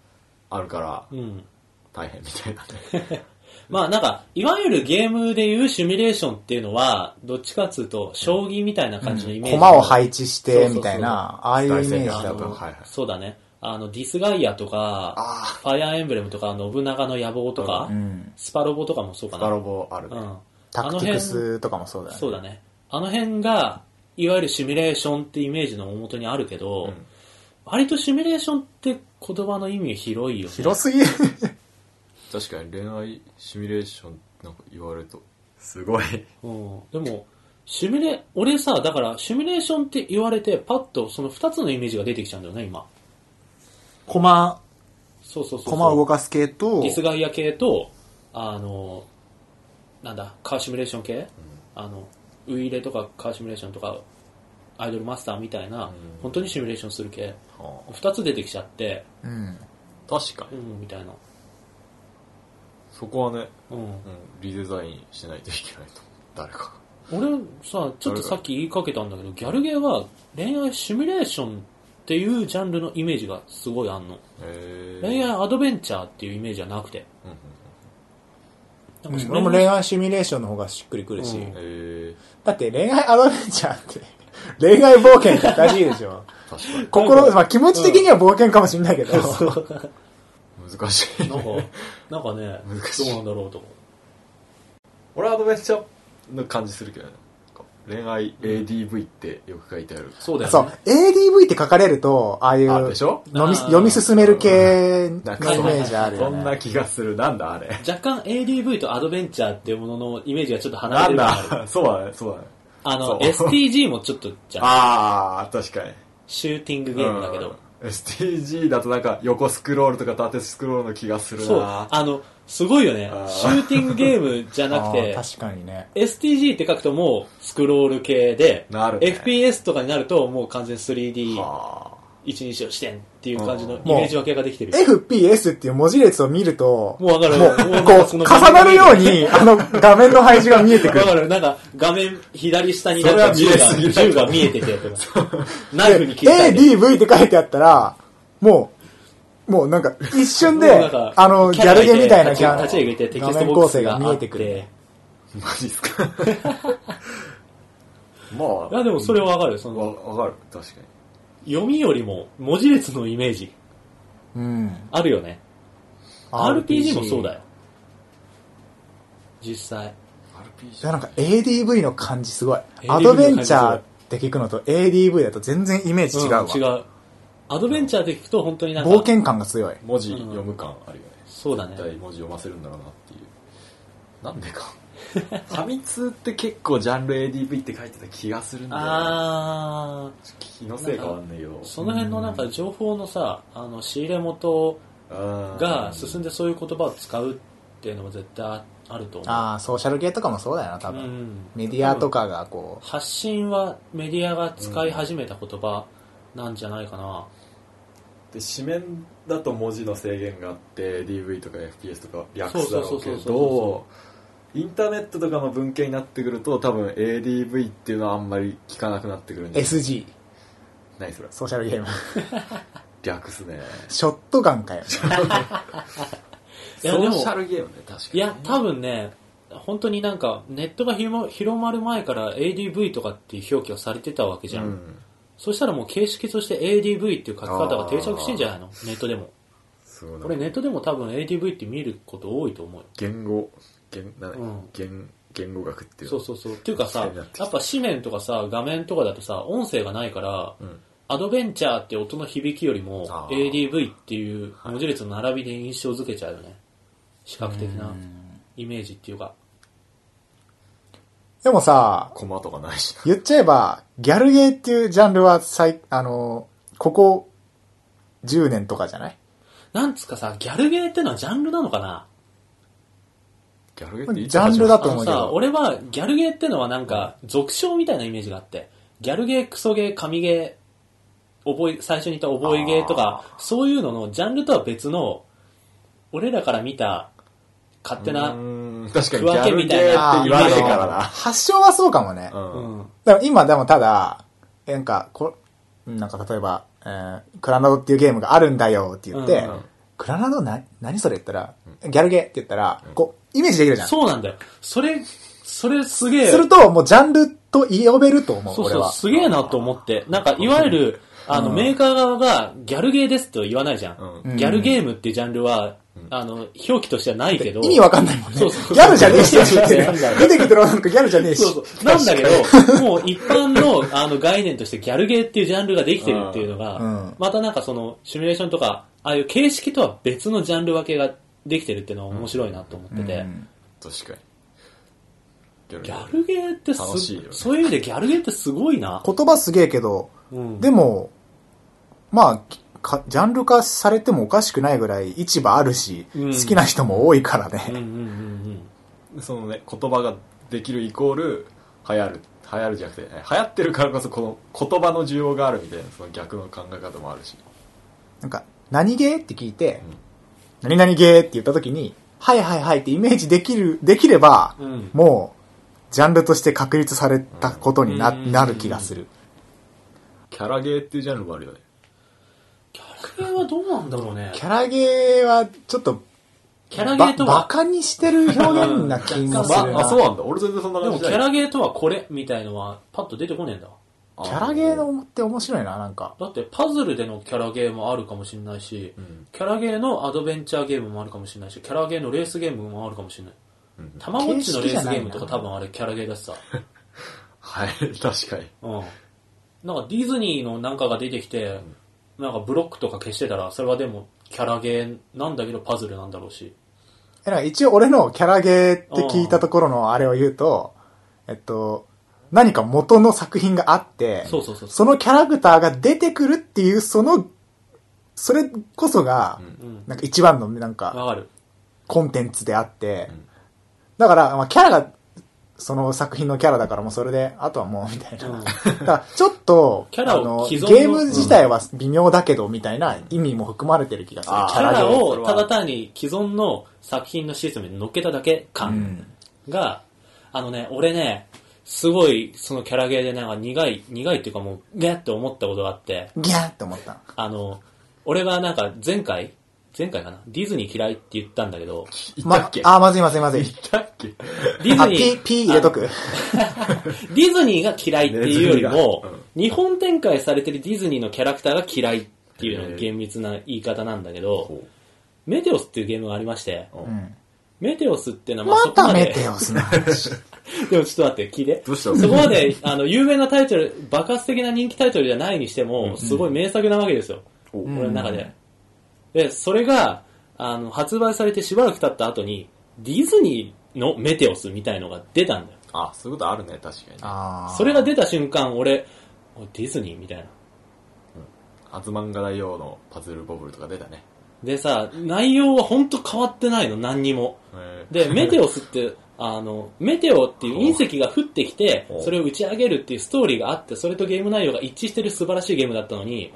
あるから、うん。大変みたいなね。<laughs> まあなんか、いわゆるゲームでいうシミュレーションっていうのは、どっちかっつうと、将棋みたいな感じのイメージ。駒を配置して、そうそうそうみたいな、ああいうイメージだと。はいはいそうだね。あの、ディスガイアとか、あファイアーエンブレムとか、信長の野望とか、うん。スパロボとかもそうかな。バロボあるね。うん。タクティクスとかもそうだよね。そうだね。あの辺が、いわゆるシミュレーションってイメージの大元にあるけど、うん割とシミュレーションって言葉の意味広いよね。広すぎる。確かに恋愛シミュレーションなんか言われると、すごい。うん。でも、シミュレ、俺さ、だから、シミュレーションって言われて、パッとその二つのイメージが出てきちゃうんだよね、今。コマ、そうそうそうそう。コマを動かす系とディ、スガイア系と、あの、なんだ、カーシミュレーション系、あの、ウイイレとかカーシミュレーションとか、アイドルマスターみたいな、ん本当にシミュレーションする系、は二つ出てきちゃって、うん。あ確かに。うん、みたいな。そこはね、うん。うん、リデザインしないといけないと。誰か。俺さ、ちょっとさっき言いかけたんだけど、ギャルゲーは恋愛シミュレーションっていうジャンルのイメージがすごいあんの。恋愛アドベンチャーっていうイメージはなくて。うんうんなんかそれ俺も恋愛シミュレーションの方がしっくりくるし。うんへだって恋愛アドベンチャーって、<laughs> 恋愛冒険っておかしいでしょ。ー <laughs> 確かに。心、まあ気持ち的には冒険かもしれないけど。難しい。なんか、<laughs> なんかね、難しいどうなんだろうと思う。俺はアドベンチャーの感じするけどね。恋愛 ADV ってよく書いてある。そうそうだよね。、ADV って書かれると、ああいう、あでしょ？飲み読み進める系のイメージあるよそんなね。気がする。なんだあれ？若干 ADV とアドベンチャーっていうもののイメージがちょっと離なんれてる感がある。だ？そうだね、そうだね。あの、そう STG もちょっとじゃん。あー、確かに。シューティングゲームだけど。うん。STG だとなんか横スクロールとか縦スクロールの気がするそう。なあの、すごいよねシューティングゲームじゃなく <laughs> あてー、確かにね。STG って書くともうスクロール系で、なるね FPS とかになるともう完全 3D は一日を視点っていう感じのうんイメージ分けができてる。FPS っていう文字列を見ると、もうわかる。もう、もこう、その重なるように、あの、画面の配置が見えてくる。わかる。なんか、画面左下になん銃が、銃が見えてて <laughs> ナイフに切り替えて。ADV って書いてあったら、もう、もうなんか一瞬で <laughs> あの、ギキャルゲーみたいなキャ立ち上げてテキ画面構成が見えてくる。ー。マジっすか？<laughs> まいや、でもそれはわかる。そあ、の、わわかる。確かに。読みよりも文字列のイメージうん。あるよね。RPG もそうだよ。よ。実際。いや、なんか ADV の感じすごい。アドベンチャーって聞くのと ADV だと全然イメージ違うわ。ん違う。アドベンチャーで聞くと本当になんか、冒険感が強い。文字読む感あるよね。そうだね絶。対文字読ませるんだろうなっていう。なんでか。ファミ通って結構ジャンル ADV って書いてた気がするんだよ、ね。あ気のせいかわかんないけどー、。その辺のなんか情報のさ、あの、仕入れ元がが進んでそういう言葉を使うっていうのも絶対あると思う。ああ、ソーシャル系とかもそうだよな、多分。うんメディアとかがこう、発信はメディアが使い始めた言葉なんじゃないかな。で紙面だと文字の制限があって DV とか FPS とか略すだろうけそうそうそうそうどそインターネットとかの文献になってくると多分 ADV っていうのはあんまり聞かなくなってくるんで SG、何それ？ソーシャルゲーム。略すね。ショットガンかよ。ソーシャルゲームね確かにいや、多分ね、本当になんかネットが広ま広まる前から ADV とかっていう表記はされてたわけじゃん。うんそしたらもう形式として ADV っていう書き方が定着してんじゃないの？ネットでも。すごいな俺ネットでも多分 ADV って見ること多いと思うよ。言語言なうん言言語学っていうの？そうそうそう。っていうかさ、やっぱ紙面とかさ、画面とかだとさ、音声がないから、うんアドベンチャーって音の響きよりも ADV っていう文字列の並びで印象づけちゃうよね。視覚的なイメージっていうか。でもさ、コマとかないしな。言っちゃえば、ギャルゲーっていうジャンルは最、あの、ここ10年とかじゃない？なんつうかさ、ギャルゲーってのはジャンルなのかな？ギャルゲーっていつジャンルだあのさ、と思うけど。俺はギャルゲーってのはなんか、俗称みたいなイメージがあって、ギャルゲー、クソゲー、神ゲー、覚え、最初に言った覚えゲーとか、そういうののジャンルとは別の、俺らから見た勝手な、うーん確かに区分けみたいなギャルゲーって言わないからな発祥はそうかもね。うんうん。だから今でもただ、なんか、こなんか例えば、えークラナドっていうゲームがあるんだよって言って、うんうんクラナドな、何それって言ったら、ギャルゲーって言ったら、こう、イメージできるじゃん。そうなんだよ。それ、それすげえ。すると、もうジャンルと呼べると思う、そうそう。すげえなと思って。なんか、いわゆる、あの、うんメーカー側がギャルゲーですと言わないじゃん。うんギャルゲームっていうジャンルは、あの、表記としてはないけど。意味わかんないもんね。そうそうギャルじゃねえし、出てきてるなんかギャルじゃねえし。そうそう。なんだけど、もう一般のあの概念としてギャルゲーっていうジャンルができてるっていうのが、うんまたなんかそのシミュレーションとか、ああいう形式とは別のジャンル分けができてるっていうのは面白いなと思ってて、うん確かに。ギャルゲーってすねそういう意味でギャルゲーってすごいな。言葉すげえけど、うんでも、まあ、かジャンル化されてもおかしくないぐらい市場あるし、うん好きな人も多いからね。うんうんうんそのね、言葉ができるイコール、流行る。流行るじゃなくて、ね、流行ってるからこそこの言葉の需要があるみたいな、その逆の考え方もあるし。なんか、何ゲーって聞いて、何々ゲーって言った時に、はいはいはいってイメージできる、できれば、うん。うん。もう、ジャンルとして確立されたことにな,、うんなる気がする。キャラゲーっていうジャンルもあるよね。ギャルゲーはどうなんだろうね。キャラゲーは、ちょっと、キャラゲーとばバは、カにしてる表現な気もするな。まあ、そうなんだ。俺全然そんなでもキ感じじゃない。ャラゲーとはこれみたいのはパッと出てこねえんだ。キャラゲーのって面白いな、なんか。だってパズルでのキャラゲーもあるかもしれないし、うんキャラゲーのアドベンチャーゲームもあるかもしれないし、キャラゲーのレースゲームもあるかもしれない。うんたまごっちのレースゲームとか多分あれキャラゲーだしさ。<laughs> はい、確かに。うん。なんかディズニーのなんかが出てきて、なんかブロックとか消してたら、それはでもキャラゲーなんだけどパズルなんだろうし。えなんか一応俺のキャラゲーって聞いたところのあれを言うと、えっと、何か元の作品があって、そうそうそうそのキャラクターが出てくるっていう、その、それこそが、うん。なんか一番のなんか。コンテンツであって、んだから、まあ、キャラが、その作品のキャラだからもうそれで、あとはもう、みたいな。うんだから、ちょっと、キャラをあの、ゲ既存のーム自体は微妙だけど、みたいな意味も含まれてる気がする。キャラをただ単に既存の作品のシステムに乗っけただけう感ん。が、あのね、俺ね、すごいそのキャラゲーでなんか苦い、苦いっていうかもう、ギャッって思ったことがあって、ギャーって思った。あの、俺がなんか前回、前回かな、ディズニー嫌いって言ったんだけど、まっけ、あー、まずいまずいまずい。っけ？あ、ディズニー、P 入れとく。ディズニーが嫌いっていうよりも日本展開されてるディズニーのキャラクターが嫌いっていうのが厳密な言い方なんだけど、ほメテオスっていうゲームがありまして、ううん。メテオスっていうのはまあまそこまで、たメテオスの話。<laughs> でもちょっと待って、聞いて。どうしたの？そこまで、あの、有名なタイトル、爆発的な人気タイトルじゃないにしても、すごい名作なわけですよ。おん俺の中で。で、それが、あの、発売されてしばらく経った後に、ディズニーのメテオスみたいのが出たんだよ。あ、そういうことあるね、確かにそれが出た瞬間、俺、ディズニーみたいな。アズマンガ大王のパズルボブルとか出たね。でさ、内容は本当変わってないの、何にも。で、メテオスって、<laughs> あの、メテオっていう隕石が降ってきてそれを打ち上げるっていうストーリーがあって、それとゲーム内容が一致してる素晴らしいゲームだったのに、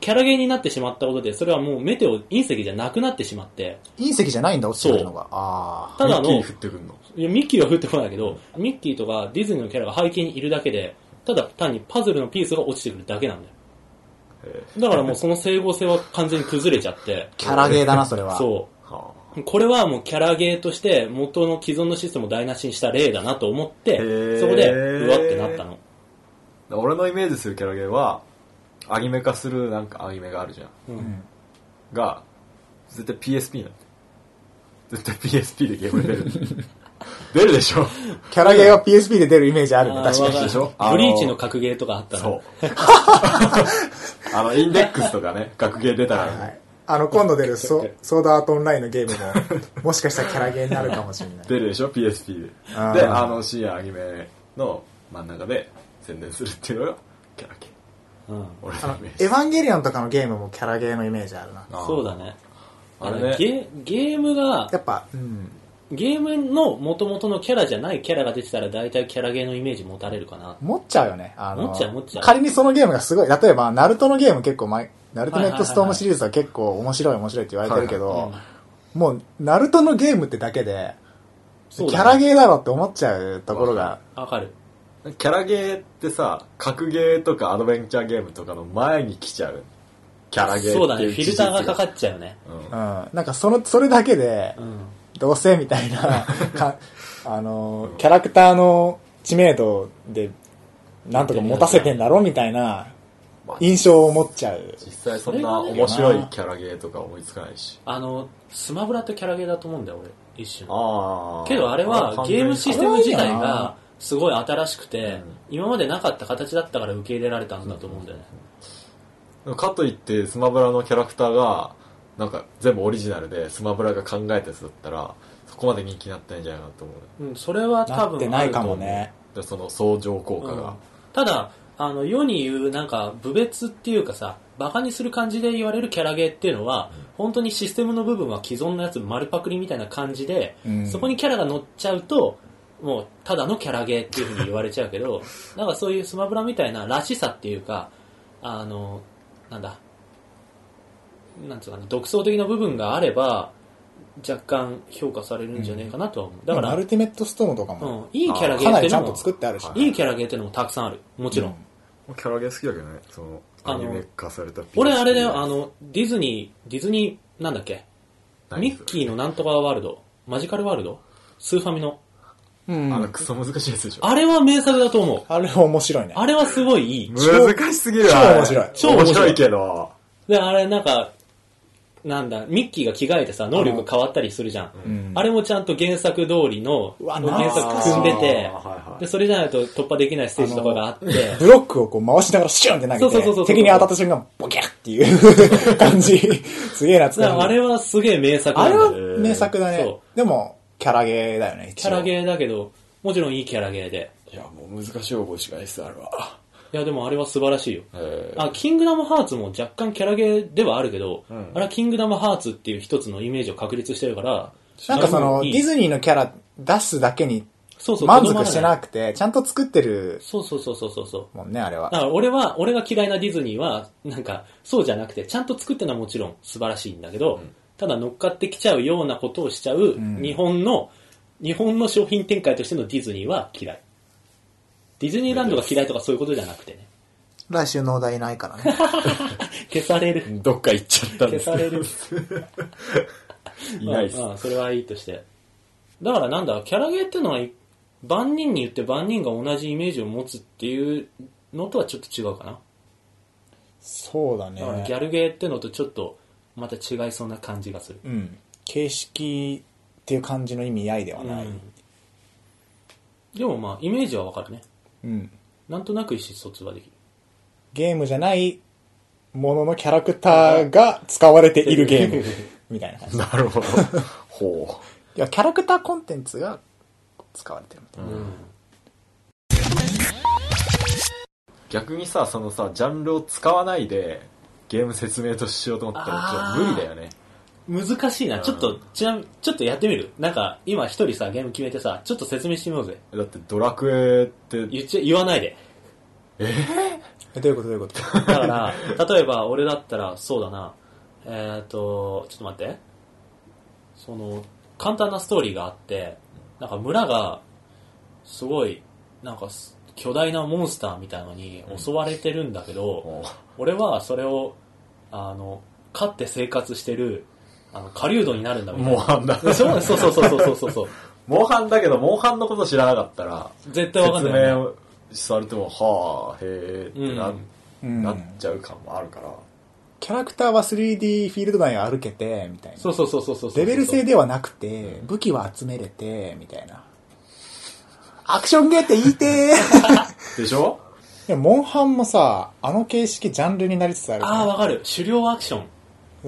キャラゲーになってしまったことで、それはもうメテオ、隕石じゃなくなってしまって、隕石じゃないんだ、落ちてるのが。あただの、ミッキーい降ってくんの？やミッキーは降ってこないけど、ミッキーとかディズニーのキャラが背景にいるだけで、ただ単にパズルのピースが落ちてくるだけなんだよ。へだからもうその整合性は完全に崩れちゃって、ーキャラゲーだな、それは。そう。ーはこれはもうキャラゲーとして元の既存のシステムを台無しにした例だなと思ってへー、そこで、うわってなったの。あ俺のイメージするキャラゲーは、アニメ化するなんかアニメがあるじゃん。うんうんが、絶対 PSP なんだよ。絶対 PSP でゲーム出る。出るでしょキャラゲーは PSP で出るイメージあるね、あー確かに。でしょブリーチの格ゲーとかあったそのう。あの、インデックスとかね、学芸出たら、はい。あの、今度出るソソードアートオンラインのゲームも、もしかしたらキャラゲーになるかもしれない。出るでしょ PSP で。で、あの、深夜アニメの真ん中で宣伝するっていうのがキャラゲー。うん俺あののイメー、ジエヴ。ァンゲリオンとかのゲームもキャラゲーのイメージあるな。そうだね。あれねゲゲームが、やっぱ、うん。ゲームの元々のキャラじゃないキャラが出てたら大体キャラゲーのイメージ持たれるかな。持っちゃうよね。あの、持っちゃう持っちゃう仮にそのゲームがすごい、例えば、ナルトのゲーム結構前、ナルトネットストームシリーズは結構面白い面白いって言われてるけど、はいはいもう、ナルトのゲームってだけで、ねキャラゲーだろって思っちゃうところが、わかる。キャラゲーってさ、格ゲーとかアドベンチャーゲームとかの前に来ちゃう。キャラゲーっていうそうだね。フィルターがかかっっちゃうよね。う。うんん。なんかその、それだけでう、ん。どうせみたいな <laughs> かあの、キャラクターの知名度で、なんとか持たせてんだろみたいなまあ印象を持っちゃう。実際そんな面白いキャラゲーとか思いつかないし。あの、スマブラってキャラゲーだと思うんだよ、俺。一瞬。ああ。けどあれはゲームシステム自体がすごい新しくてうん、今までなかった形だったから受け入れられたんだと思うんだよね。かといって、スマブラのキャラクターが、なんか全部オリジナルで、スマブラが考えたやつだったら、そこまで人気になってないんじゃないかなと思う。うん、それは多な分ないかもね。でその相乗効果うんが。ただ、あの、世に言う、なんか、部別っていうかさ、バカにする感じで言われるキャラゲーっていうのは、本当にシステムの部分は既存のやつ丸パクリみたいな感じで、うんそこにキャラが乗っちゃうと、もう、ただのキャラゲーっていうふうに言われちゃうけど、<laughs> なんかそういうスマブラみたいならしさっていうか、あの、なんだ、なんつうかな、独創的な部分があれば、若干評価されるんじゃねえかなとは思う。だから、アルティメットストームとかうも、ん、いいキャラゲかーっていうのもなりちゃんと、作ってあるし。いいキャラゲーっていうのもたくさんある。もちろん。キャラゲー好きだけどね、その、あのアニメ化された俺あれだよ、あの、ディズニー、ディズニー、なんだっけ？何ミッキーのなんとかワールド、マジカルワールド？スーファミの？うんあの、クソ難しいやつでしょ。あれは名作だと思う。あれは面白いね。あれはすごいいい。難しすぎる超あれ面白い超面白い面白いけど。で、あれなんか、なんだ、ミッキーが着替えてさ、能力変わったりするじゃん。うんあれもちゃんと原作通りの、うわ原作組んでてあーはいはいで、それじゃないと突破できないステージとかがあって、ブロックをこう回しながらシュンって投げそうそうそうそうて、敵に当たった瞬間、ボキャッっていう <laughs> 感じ。すげえだからあ。れはすげえ名作なあれはんだよ。名作だねそ。でも、キャラゲーだよね。キャラー。ゲーだけど、もちろんいいキャラゲーで。いや、もう難しい覚えしかないっす、あれは。いや、でもあれは素晴らしいよ。えあ、キングダムハーツも若干キャラゲーではあるけど、うんあれはキングダムハーツっていう一つのイメージを確立してるから、なんかその、ディズニーのキャラ出すだけにそうそう、満足してなくて、ちゃんと作ってるそうそうそうそうそうそう。もんね、あれはだ。から俺は、俺が嫌いなディズニーは、なんか、そうじゃなくて、ちゃんと作ってるのはもちろん素晴らしいんだけど、ただ乗っかってきちゃうようなことをしちゃう、ん日本の、日本の商品展開としてのディズニーは嫌い。ディズニーランドが嫌いとかそういうことじゃなくてね。来週のお題ないからね。<laughs> 消される。ーどっか行っちゃったんです消される。<laughs> いないっす。まあまあそれはいいとして。だからなんだ、キャラゲーってのは、万人に言って万人が同じイメージを持つっていうのとはちょっと違うかな。そうだだからギね。ャルゲーってのとちょっとまた違いそうな感じがする。うん。形式っていう感じの意味合いではない。うんでもまあ、イメージはわかるね。うん。なんとなく意思疎通はできる。ゲームじゃないもののキャラクターが使われているゲーム。<laughs> みたいな感じ。いなるほど。ほや、キャラクターコンテンツが使われてる。うん。う。逆にさ、そのさ、ジャンルを使わないで、ゲーム説明としようと思ったら、ちょっと無理だよね。難しいな。ちょっと、ちなみに、ちょっとやってみる？なんか、今一人さ、ゲーム決めてさ、ちょっと説明してみようぜ。だってドラクエって、言っちゃ、言わないで。え、どういうことどういうこと？だから、例えば俺だったら、そうだな、えっ、と、ちょっと待って。その、簡単なストーリーがあって、なんか村が、すごい、なんかす、巨大なモンスターみたいのに襲われてるんだけど、も俺はそれを、あの、飼って生活してる、あの、狩人になるんだう、みたいな。モンハンだ。そうそうそうそうそうそう。<laughs> モンハンだけど、モンハンのこと知らなかったら、絶対わかんないよね、説明されても、はあ、へえってな,、うんなっちゃう感もあるから。キャラクターは 3D フィールド内を歩けて、みたいな。そうそうそうそうそう。レベル制ではなくて、武器は集めれて、みたいな。アクションゲーって言いてー <laughs> でしょ？でもモンハンもさ、あの形式ジャンルになりつつあるじゃんああ、わかる。狩猟アクショ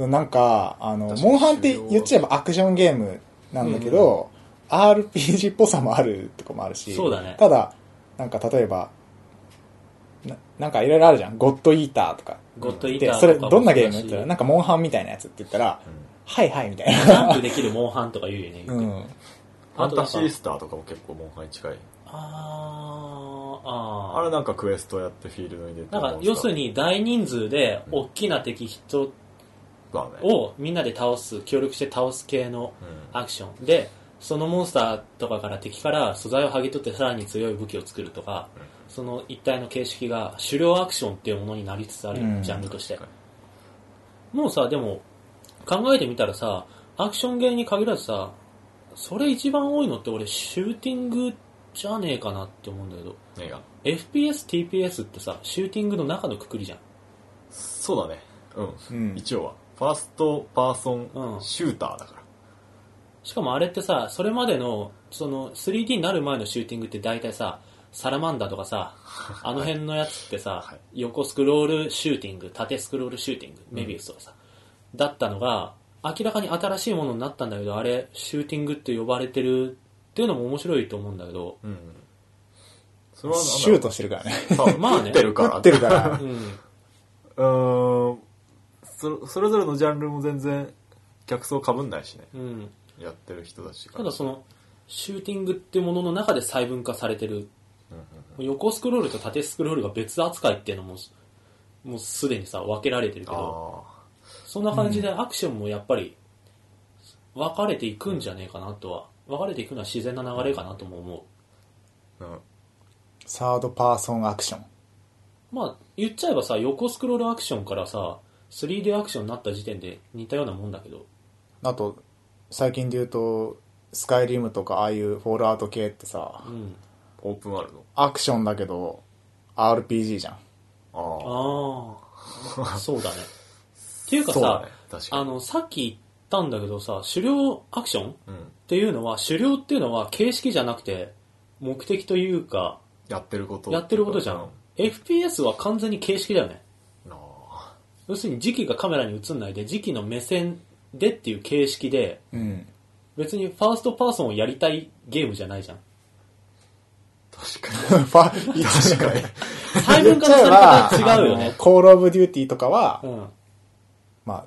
ン。なんか、あの、モンハンって言っちゃえばアクションゲームなんだけど、RPG っぽさもあるとこもあるし、そうだねただ、なんか例えば、ななんかいろいろあるじゃん。ゴッドイーターとか。ゴッドイーで、ターそれとかもどんなゲームって言ったら、なんかモンハンみたいなやつって言ったら、はいはいみたいジな。ャンプできるモンハンとか言うよね。うん。ファンタシースターとかも結構モンハンに近い。あーああれなんかクエストやってフィールドに出てー。なんか、要するに大人数で、大きな敵人。をみんなで倒す、協力して倒す系のアクション。で、そのモンスターとかから敵から素材を剥ぎ取ってさらに強い武器を作るとか、その一体の形式が狩猟アクションっていうものになりつつあるジャンルとしてはい。もうさ、でも、考えてみたらさ、アクションゲーに限らずさ、それ一番多いのって俺、シューティングじゃねえかなって思うんだけど、映画。FPS、TPS ってさ、シューティングの中のくくりじゃん。そうだね。うん。うん一応は。ファーストパーソうんンシューターだから。しかもあれってさ、それまでの、その 3D になる前のシューティングって大体さ、サラマンダとかさ、<laughs> あの辺のやつってさ、はい横スクロールシューティング、縦スクロールシューティング、メビウスとかさ、だったのが、明らかに新しいものになったんだけど、あれ、シューティングって呼ばれてるっていうのも面白いと思うんだけど、うん。それはなんだろうシュートしてるからね。そう <laughs> まあね撃ってるから。打ってるから。うん。うーん。そそれぞれのジャンルも全然客層被んないしね。うん。やってる人たちが。ただその、シューティングってものの中で細分化されてる、横スクロールと縦スクロールが別扱いっていうのも、もうすでにさ、分けられてるけど、あそんな感じでアクションもやっぱり分かれていくんじゃねえかなとは、分かれていくのは自然な流れかなとも思う。あ。うん。サードパーソンアクション。まあ、言っちゃえばさ、横スクロールアクションからさ、3D アクションになった時点で似たようなもんだけど、あと、最近で言うと、スカイリムとかああいうフォールアウト系ってさう、ん。オープンワールド。アクションだけど、RPG じゃん。ああ。ああ、<laughs> そうだね。っていうかさ、ね。確かに。あの、さっき言ったんだけどさ、狩猟アクション？っうん。ていうのは、狩猟っていうのは形式じゃなくて、目的というか、やってること。やってることじゃん。FPS は完全に形式だよね。要するに自機がカメラに映んないで、自機の目線でっていう形式で、うん。別に first person をやりたいゲームじゃないじゃん。ー確かに。確かに。細分化のされ方違うよね。 Call of Duty とかは、うん。まあ、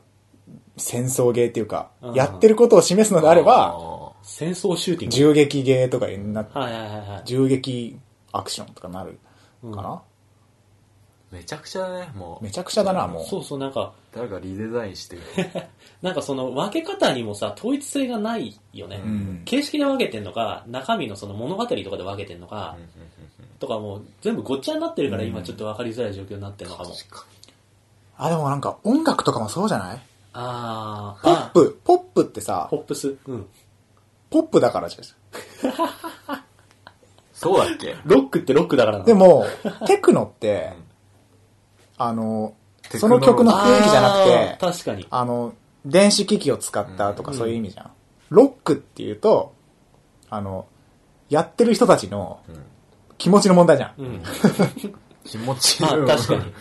戦争ゲーっていうかうん、やってることを示すのであれば、あ戦争シューティング。銃撃ゲーとかになっはいはいはいはい。銃撃アクションとかなるかな、ーめちゃくちゃだね、もう。めちゃくちゃだな、もう。そうそう、なんか、誰かリデザインしてる。<laughs> なんかその分け方にもさ、統一性がないよね。うん形式で分けてんのか、中身のその物語とかで分けてんのか、とかもう全部ごっちゃになってるから今ちょっと分かりづらい状況になってるのかも。確かあ、でもなんか音楽とかもそうじゃない？あー、ポップ、ポップってさポ、ップス。うん。ポップだからじゃん。に。<laughs> そうだっけ？ロックってロックだからな。でも、テクノって、あの、その曲の雰囲気じゃなくあてー、確かに。あの、電子機器を使ったとかうんそういう意味じゃん。ロックっていうと、あの、やってる人たちのうん。気持ちの問題じゃん。うん。<laughs> 気持ちいい。あ、確かに。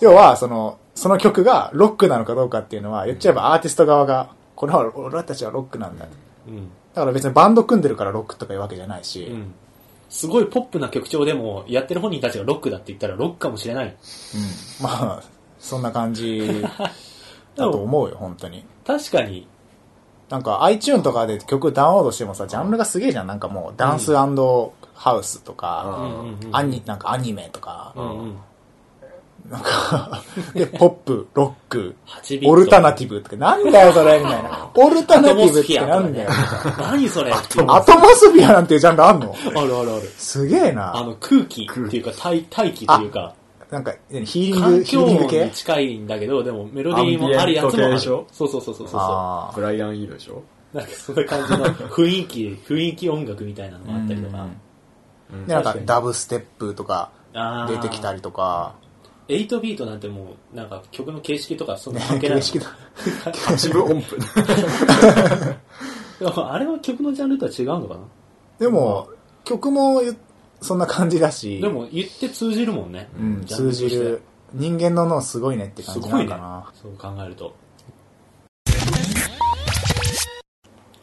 要は、その、その曲がロックなのかどうかっていうのは、言っちゃえばアーティスト側が、これは俺たちはロックなんだ。うん。だから別にバンド組んでるからロックとかいうわけじゃないし、うん。すごいポップな曲調でも、やってる本人たちがロックだって言ったらロックかもしれない。うんまあ、そんな感じ <laughs> だと思うよ、本当に。確かに。なんか iTune とかで曲ダウンロードしてもさ、ジャンルがすげえじゃん。なんかもうダンスハウスとか、うん。アニ、なんかアニメとか、うんうん。なんか、で、ポップ、ロック、8ビット。オルタナティブとか、なんだよそれみたいな。オルタナティブってな <laughs> んだよ。<laughs> 何それアトモスフィアなんていうジャンルあんの？あるあるある。すげえあな。の空気っていうか大大気っていうか、なんか、ヒーリング、ヒ環境ーリング系？音に近いんだけど、でもメロディーもあるやつもある。アンビエント系でしょそうそうそうそうそう。あブライアン・イールでしょ？なんかそういう感じの雰囲気、<laughs> 雰囲気音楽みたいなのがあったりとか。ーで、なんかダブステップとか出てきたりとか、8ビートなんてもう、なんか曲の形式とかそんなね関係ない。形式だ。<laughs> 8分音符。あれは曲のジャンルとは違うのかな？でも、曲もそんな感じだし、でも言って通じるもんね。うん、通じる。人間の脳すごいねって感じなすごいねのかな。。そう考えると。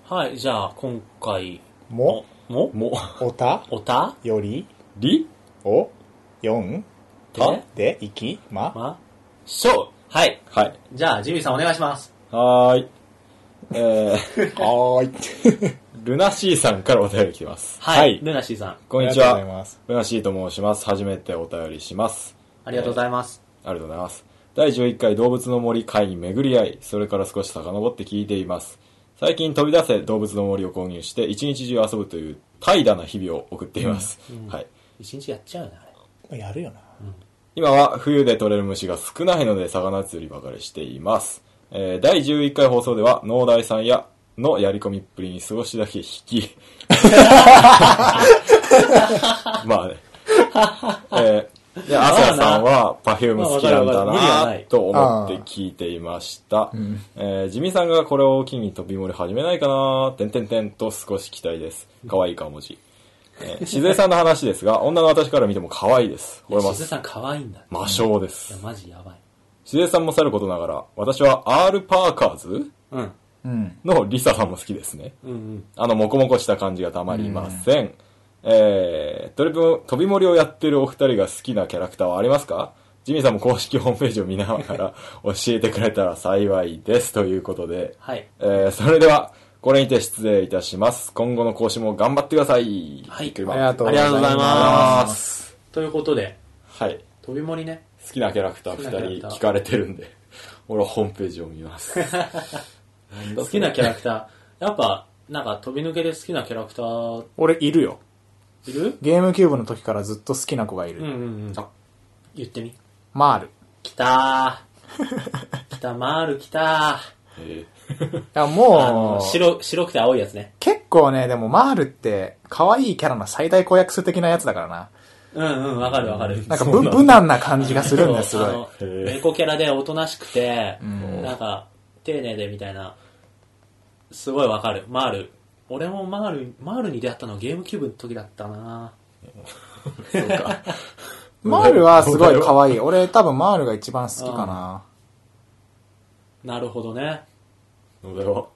はい、じゃあ今回も、も、も、おた？おた？より、り？お、よん、で、で、いき、ま、ま、しょうはい。はい。じゃあ、ジミーさんお願いします。はーい。えー、<laughs> はーい。<laughs> ルナシーさんからお便り来てます。はい。はいルナシーさん、こんにちありがとうございは。ます。ルナシーと申します。初めてお便りします。ありがとうございます。ありがとうございます。第11回動物の森会に巡り合い、それから少し遡って聞いています。最近飛び出せ動物の森を購入して一日中遊ぶという怠惰な日々を送っています。はい。一日やっちゃうよね、あれ。やるよな。今は冬で取れる虫が少ないので魚釣りばかりしています。えー第11回放送では農大さんやのやり込みっぷりに少しだけ引き、<laughs> まあね。えー、で、朝やさんは Perfume 好きなんだなと思って聞いていました。えー、地味さんがこれを機に飛び盛り始めないかなてんてんてんと少し期待です。可愛い顔文字。えー、しずえさんの話ですが、女の私から見ても可愛いです。これましずさん可愛いんだ。魔性でいすや、。マジやばい。しずえさんもさることながら、私は R パーカーズうん。うん。のリサさんも好きですね。うんうん。あの、もこもこした感じがたまりません。えー、トリプ飛び盛りをやってるお二人が好きなキャラクターはありますか？ジミーさんも公式ホームページを見ながら教えてくれたら幸いです。ということで、はい。えー、それでは、これにて失礼いたします。今後の更新も頑張ってください。はいありがとうございまます。ということで、はい。飛び盛りね。好きなキャラクター好きなキャラクター二人聞かれてるんで、俺はホームページを見ます。<laughs> 好きなキャラクター。やっぱ、なんか飛び抜けで好きなキャラクター俺いるよ。いる？ゲームキューブの時からずっと好きな子がいる。うんうんうんあ。言ってみ。マール。い来たー。来た、マール来たえや、ー。もう、白、白くて青いやつね。結構ね、でもマールって、可愛いキャラの最大公約数的なやつだからな。うんうん、わかるわかる。なんかぶ無難な感じがするんだよ、すごい。猫キャラでおとなしくて、んなんか、丁寧でみたいな、すごいわかる。マール。俺もマール、マールに出会ったのはゲームキューブの時だったなー、そうか。<laughs> マールはすごい可愛い。俺多分マールが一番好きかな。なるほどね。のでは、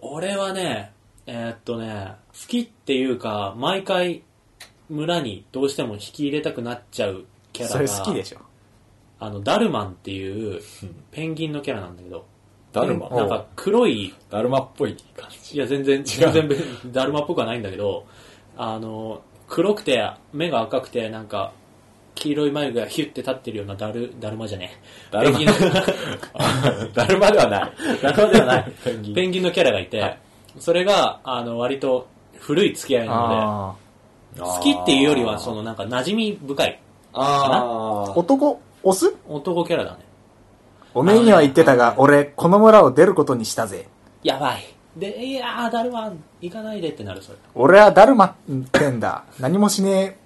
俺はね、えーっとね、好きっていうか、毎回村にどうしても引き入れたくなっちゃうキャラそが、れ好きでしょ。あの、ダルマンっていうペンギンのキャラなんだけど、ダルマなんか黒い、ダルマっぽい感じ。いや全然、全然べダルマっぽくはないんだけど、あの、黒くて、目が赤くて、なんか、黄色い眉毛がヒュッて立ってるようなダル、ダルマじゃねえ。ダルマペンギンのダルマではない。ダルマではない。ペンギンペンギンのキャラがいて、はいそれが、あの、割と古い付き合いなので、あ好きっていうよりは、そのなんか馴染み深いあー男、オス？男キャラだね。おめえには言ってたが、俺、この村を出ることにしたぜ。やばい。で、いやー、ダルマン、行かないでってなる、それ。俺はダルマってんだ。何もしねえ、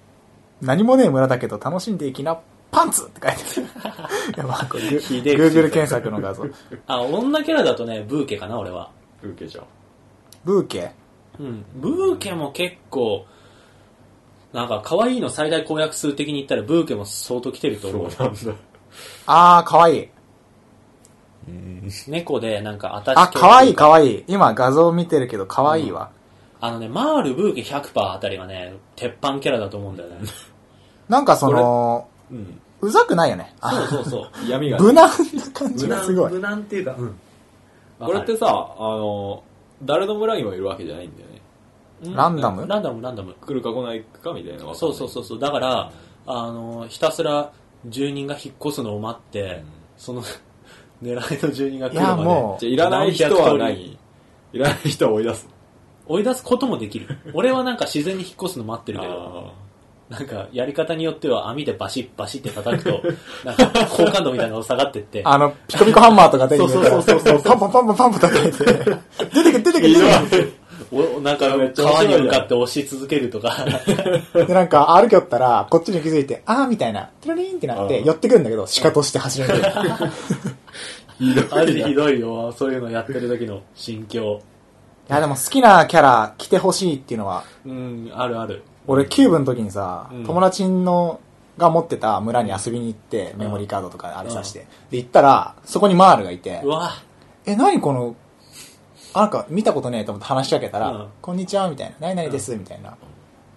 何もねえ村だけど楽しんでいきな、パンツって書いてある。<laughs> いや、まあ、これ、Google 検索の画像。あ、女キャラだとね、ブーケかな、俺は。ー、受けじゃん。ブーケ？うん。ブーケも結構、なんか、可愛いの最大公約数的に言ったら、ブーケも相当来てると思う。なんだ。あー、かわいい。猫で、なんか、アタッあ、チ系かわいいかわいい。今画像見てるけど、かわいいわ。あのね、マール、ブーケ100%あたりがね、鉄板キャラだと思うんだよね。なんかその、うん。うざくないよね。あそうそうそう。闇が。無難な感じがすごい。無難っていうか、うん。これってさ、あの、誰の村にもいるわけじゃないんだよね。うんランダム？ランダム、ランダム。来るか来ないかみたいな。そうそうそうそう。だから、あの、ひたすら住人が引っ越すのを待って、その、<laughs> 狙いの住人が来るまで。もじゃあいらない人は何？いらない人は追い出す。追い出すこともできる。俺はなんか自然に引っ越すの待ってるけど、なんかやり方によっては網でバシッバシッって叩くと、<laughs> なんか好感度みたいなのが下がってって、あの、ピコピコハンマーとか手に入れたら、そうそうそうそうパンパンパンパンパンパン叩いて、出てけ出てけ出てけおなんか川に向かって押し続けるとか、で、なんか歩きよったら、こっちに気づいて、あーみたいな、トゥルリーンってなって、うん寄ってくるんだけど、鹿として走るんだよ。マひどいよ、そういうのやってる時の心境。いや、でも好きなキャラ来てほしいっていうのは、うん、あるある。俺キューブの時にさ、うん。友達の、が持ってた村に遊びに行って、メモリーカードとかあれさして、で、行ったら、そこにマールがいてう、わ。え、何この、あなんか見たことねえと思って話しかけたら、うん。こんにちは、みたいな、何々です、みたいな。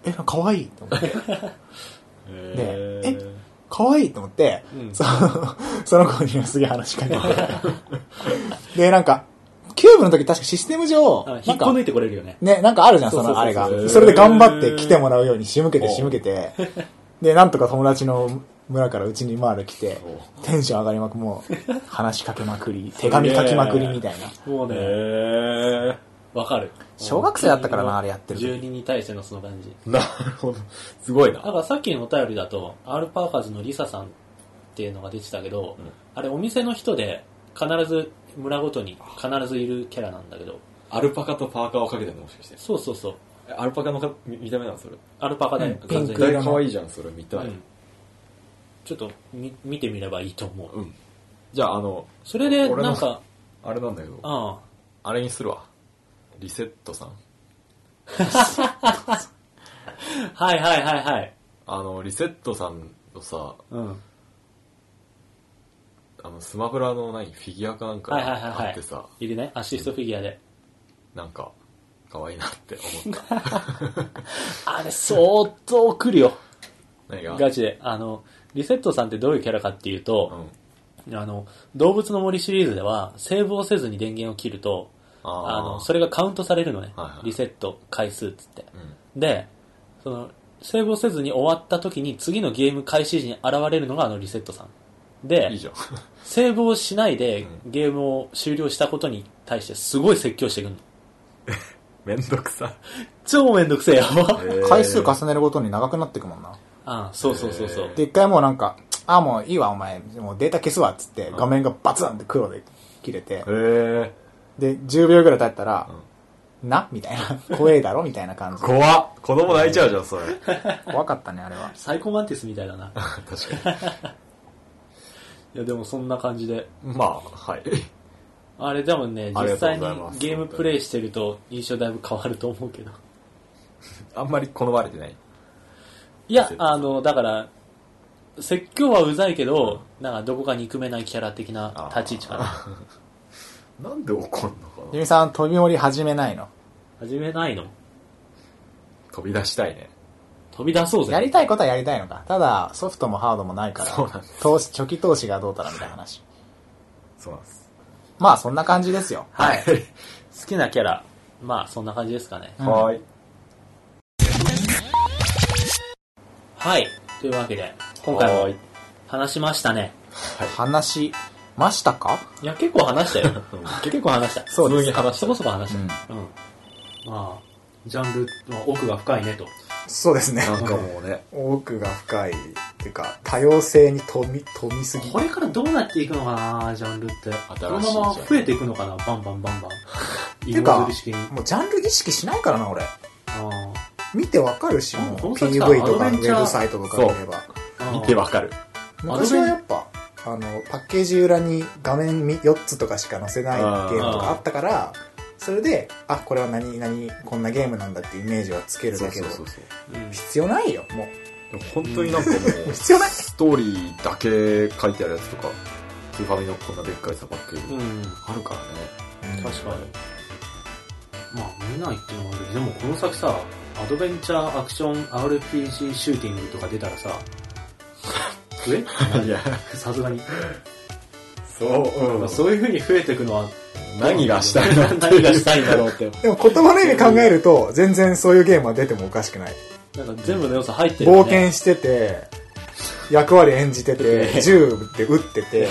え、なんか可愛いと思って。<laughs> へでえ可愛いと思って、うん。その、その子にはすげえ話しかけて。<laughs> で、なんか、キューブの時確かシステム上引っこ抜いてこれるよね。ね、なんかあるじゃん、そのあれがそれで頑張って来てもらうように仕向けて仕向けて、で、なんとか友達の村からうちに回る来て、テンション上がりまく、もう、話しかけまくり、<laughs> 手紙書きまくりみたいな。もうね、へわかる。小学生だったからな、あれやってる時住人に対してのその感じ。ー。なるほど。すごいな。だからさっきのお便りだと、アルパーカーズのリサさんっていうのが出てたけど、あれお店の人で必ず村ごとに必ずいるキャラなんだけど、アルパカとパーカーをかけてるのもしかして。そうそうそう。えアルパカのか見見た目なのそれ。アルパカだよ、うん完全にピンク色可愛いじゃん、それ見たい。うんちょっとみ見てみればいいと思う。うん。じゃあ、あの、それで、俺のなんか、あれなんだけど、ああれにするわ。リセットさん。あ。<laughs> はいはいはいはい。あの、リセットさんのさ、うん。あの、スマブラの何、フィギュアかなんかはいはいはいはいあってさ、いるね、アシストフィギュアで。なんか、可愛いなって思った。<laughs> あれ、相当来るよ。何が？ガチで。あの、リセットさんってどういうキャラかっていううと、ん。あの、動物の森シリーズでは、セーブをせずに電源を切ると、あの、それ、れがカウントされるのね。はいはいリセット回数っつって。うん。で、その、セーブをせずに終わった時に次のゲーム開始時に現れるのがあのリセットさん。で、いいじゃん。セーブをしないでうゲームを終了したことに対してすごい説教してくるの。<laughs> めんどくさ。超めんどくせえよ。回数重ねるごとに長くなっていくもんな。ああそうそうそうそう。で、一回もうなんか、あ、もういいわ、お前。もうデータ消すわ、っつって、画面がバツンって黒で切れてへ、え。で、10秒ぐらい経ったら、な？みたいな。怖えだろ？みたいな感じで。怖っ。子供泣いちゃうじゃん、それ。怖かったね、あれは。<laughs> サイコマンティスみたいだな。<laughs> 確かいやでもそんな感じで。に。まあ、はい。あれでもね、実際にゲームプレイしてると印象だいぶ変わると思うけど。<laughs> あんまり好まれてない。いや、あの、だから、説教はうざいけど、なんかどこか憎めないキャラ的な立ち位置かな。<laughs> なんで怒んのかなゆみさん、飛び降り始めないの？始めないの？飛び出したいね。飛び出そうぜ。やりたいことはやりたいのか。ただ、ソフトもハードもないから、そうなんです投資、初期投資がどうたらみたいな話。そうなんです。まあ、そんな感じですよ。はい。<laughs> 好きなキャラ。まあ、そんな感じですかね。うんはい。はい。というわけで、今回もはい話しましたね。話しましたか？いや、結構話したよ。<laughs> 結構話した。そうです普通に話そこそこ話した。うんうん。まあ、ジャンルの奥が深いねと。そうですね。なんかもうね、奥が深い。っていうか、多様性に富み、富みすぎ。これからどうなっていくのかな、ジャンルって。このまま増えていくのかな、バンバンバンバン。てか芋づる式に。もうジャンル意識しないからな、俺。あ見てわかるし、うんもう PV とかウェブサイトとか見れば。あ見てわかる。昔はやっぱ、あの、パッケージ裏に画面4つとかしか載せないゲームとかあったから、それで、あ、これは何、何、こんなゲームなんだってイメージはつけるだけど、そう。うん必要ないよ、もでも本当になんかもうう。<laughs> 必要ないストーリーだけ書いてあるやつとか、スーファミのこんなでっかいさばっかりうん。あるからね。確かに。まあ、見ないっていうのはあるけど、でもこの先さ、アドベンチャーアクション RPG シューティングとか出たらさ、増 <laughs> え？いや、さすがに。そう、まあそういう風に増えていくのは、何がしたいの何がしたいんだろうって。でも言葉の意味考えると、全然そういうゲームは出てもおかしくない。なんか全部の要素入ってるよ冒ね。険してて、役割演じてて、銃で撃ってて、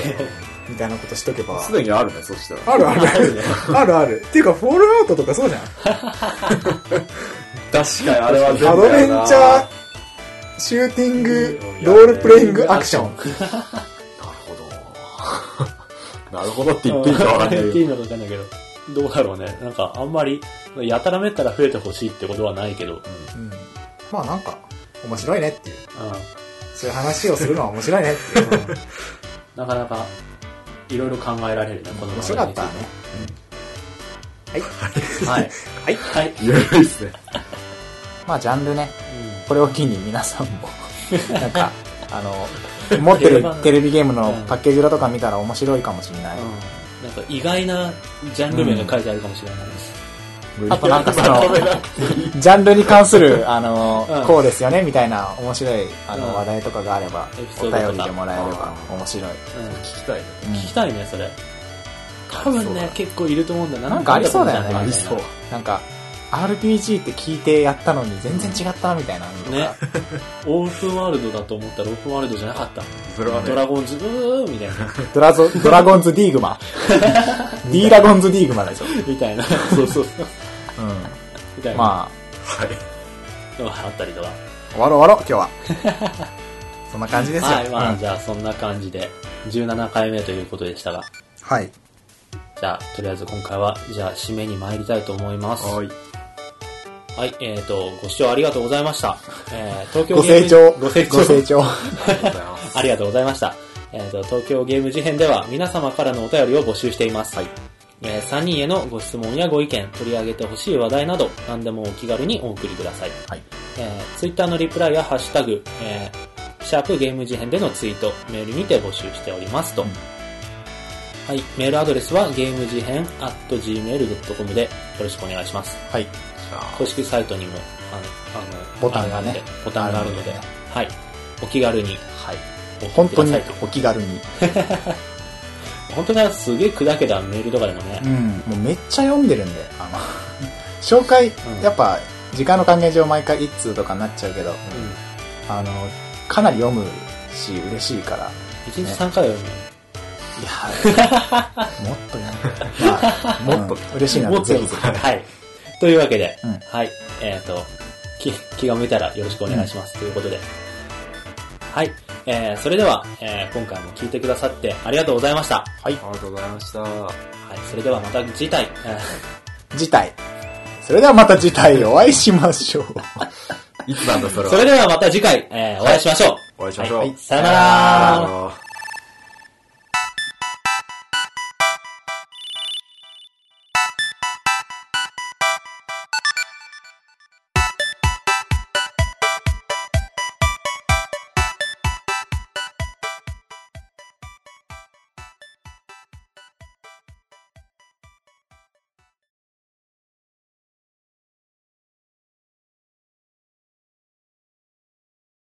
みたいなことしとけば。すでにあるね、そしたら。あるあるある。あるある。っていうか、フォールアウトとかそうじゃん。確かにあれは全部アドベンチャー、シューティング、ロールプレイングアクション。なるほど。って言っていいかわかんないけど。<laughs> 言っていいのかわかんないけど。どうだろうね。なんかあんまり、やたらめったら増えてほしいってことはないけど。うんまあなんか、面白いねっていう。うそういう話をするのは面白いねっていう。<laughs> ん。なかなか、いろいろ考えられるね、この面白かったね。はい。はい。はい。<laughs> ゆるいっすね。まあジャンルね、うこれを機に皆さんも、なんか、あの、持ってるテレビゲームのパッケージ裏とか見たら面白いかもしれない。ん。うん。なんか意外なジャンル名が書いてあるかもしれないです。あとなんかその、ジャンルに関する、<laughs> あの、うんこうですよね、みたいな面白い、あの、うん話題とかがあればお便りでもらえれば面白い。うん。聞きたいね。うん聞きたいね、それ。多分ね、結構いると思うんだよなんかありそうだよねありそう。なんか、RPG って聞いてやったのに全然違ったみたいなのとか。ね。オープンワールドだと思ったらオープンワールドじゃなかった。それはねドラゴンズ、うーみたいな。ドラゾ、<laughs> ドラゴンズディーグマ。<laughs> ディーラゴンズディーグマでしょ。みたいな。そうそうそう。うみたいん。な。まはい。あったりとか。あ、終わろう終わろう、今日は。そんな感じですよ。はい、まあ、うんじゃあそんな感じで、17回目ということでしたが。はい。じじゃあ、とりあえず今回は、じゃあ、締めに参りたいと思います。はい。はい、えっ、と、ご視聴ありがとうございました。えー、東京ご清聴。ご清聴。ご清聴。ありがとうございます。ありがとうございました。えっ、と、東京ゲーム事変では皆様からのお便りを募集しています。はい。えー3人へのご質問やご意見、取り上げてほしい話題など、何でもお気軽にお送りください。はい。えー、ツイッターのリプライやハッシュタグ、えー、シャープゲーム事変でのツイート、メールにて募集しておりますと。うんはい、メールアドレスはゲーム事変 at gmail.com でよろしくお願いします。はい。公式サイトにも、あの、あのボタンがねボタンがあるのであるので、はい、お気軽に、はい。送本当に。お気軽に。<laughs> 本当にすげえ砕けたメールとかでもねう、ん。もうめっちゃ読んでるんで、あの、<laughs> 紹介、うんやっぱ、時間の還元上毎回一通とかになっちゃうけど、あの、かなり読むし、嬉しいから。うん、1日3回は読むよ。いやー <laughs> もっと読む。まあ、もっと嬉しいなぜひぜひ。はい。というわけで、うんはい。えっ、と、気、気が向いたらよろしくお願いします。ということで。はい。えー、それでは、えー、今回も聞いてくださってありがとうございました。はい。ありがとうございました。はい。それではまた次回、え <laughs> 次回。それではまた次回 <laughs> お会いしましょう。いつなんだそれは。ーそれではまた次回、えー、お会いしましょう。お会いしましょう。はいさよならさよなら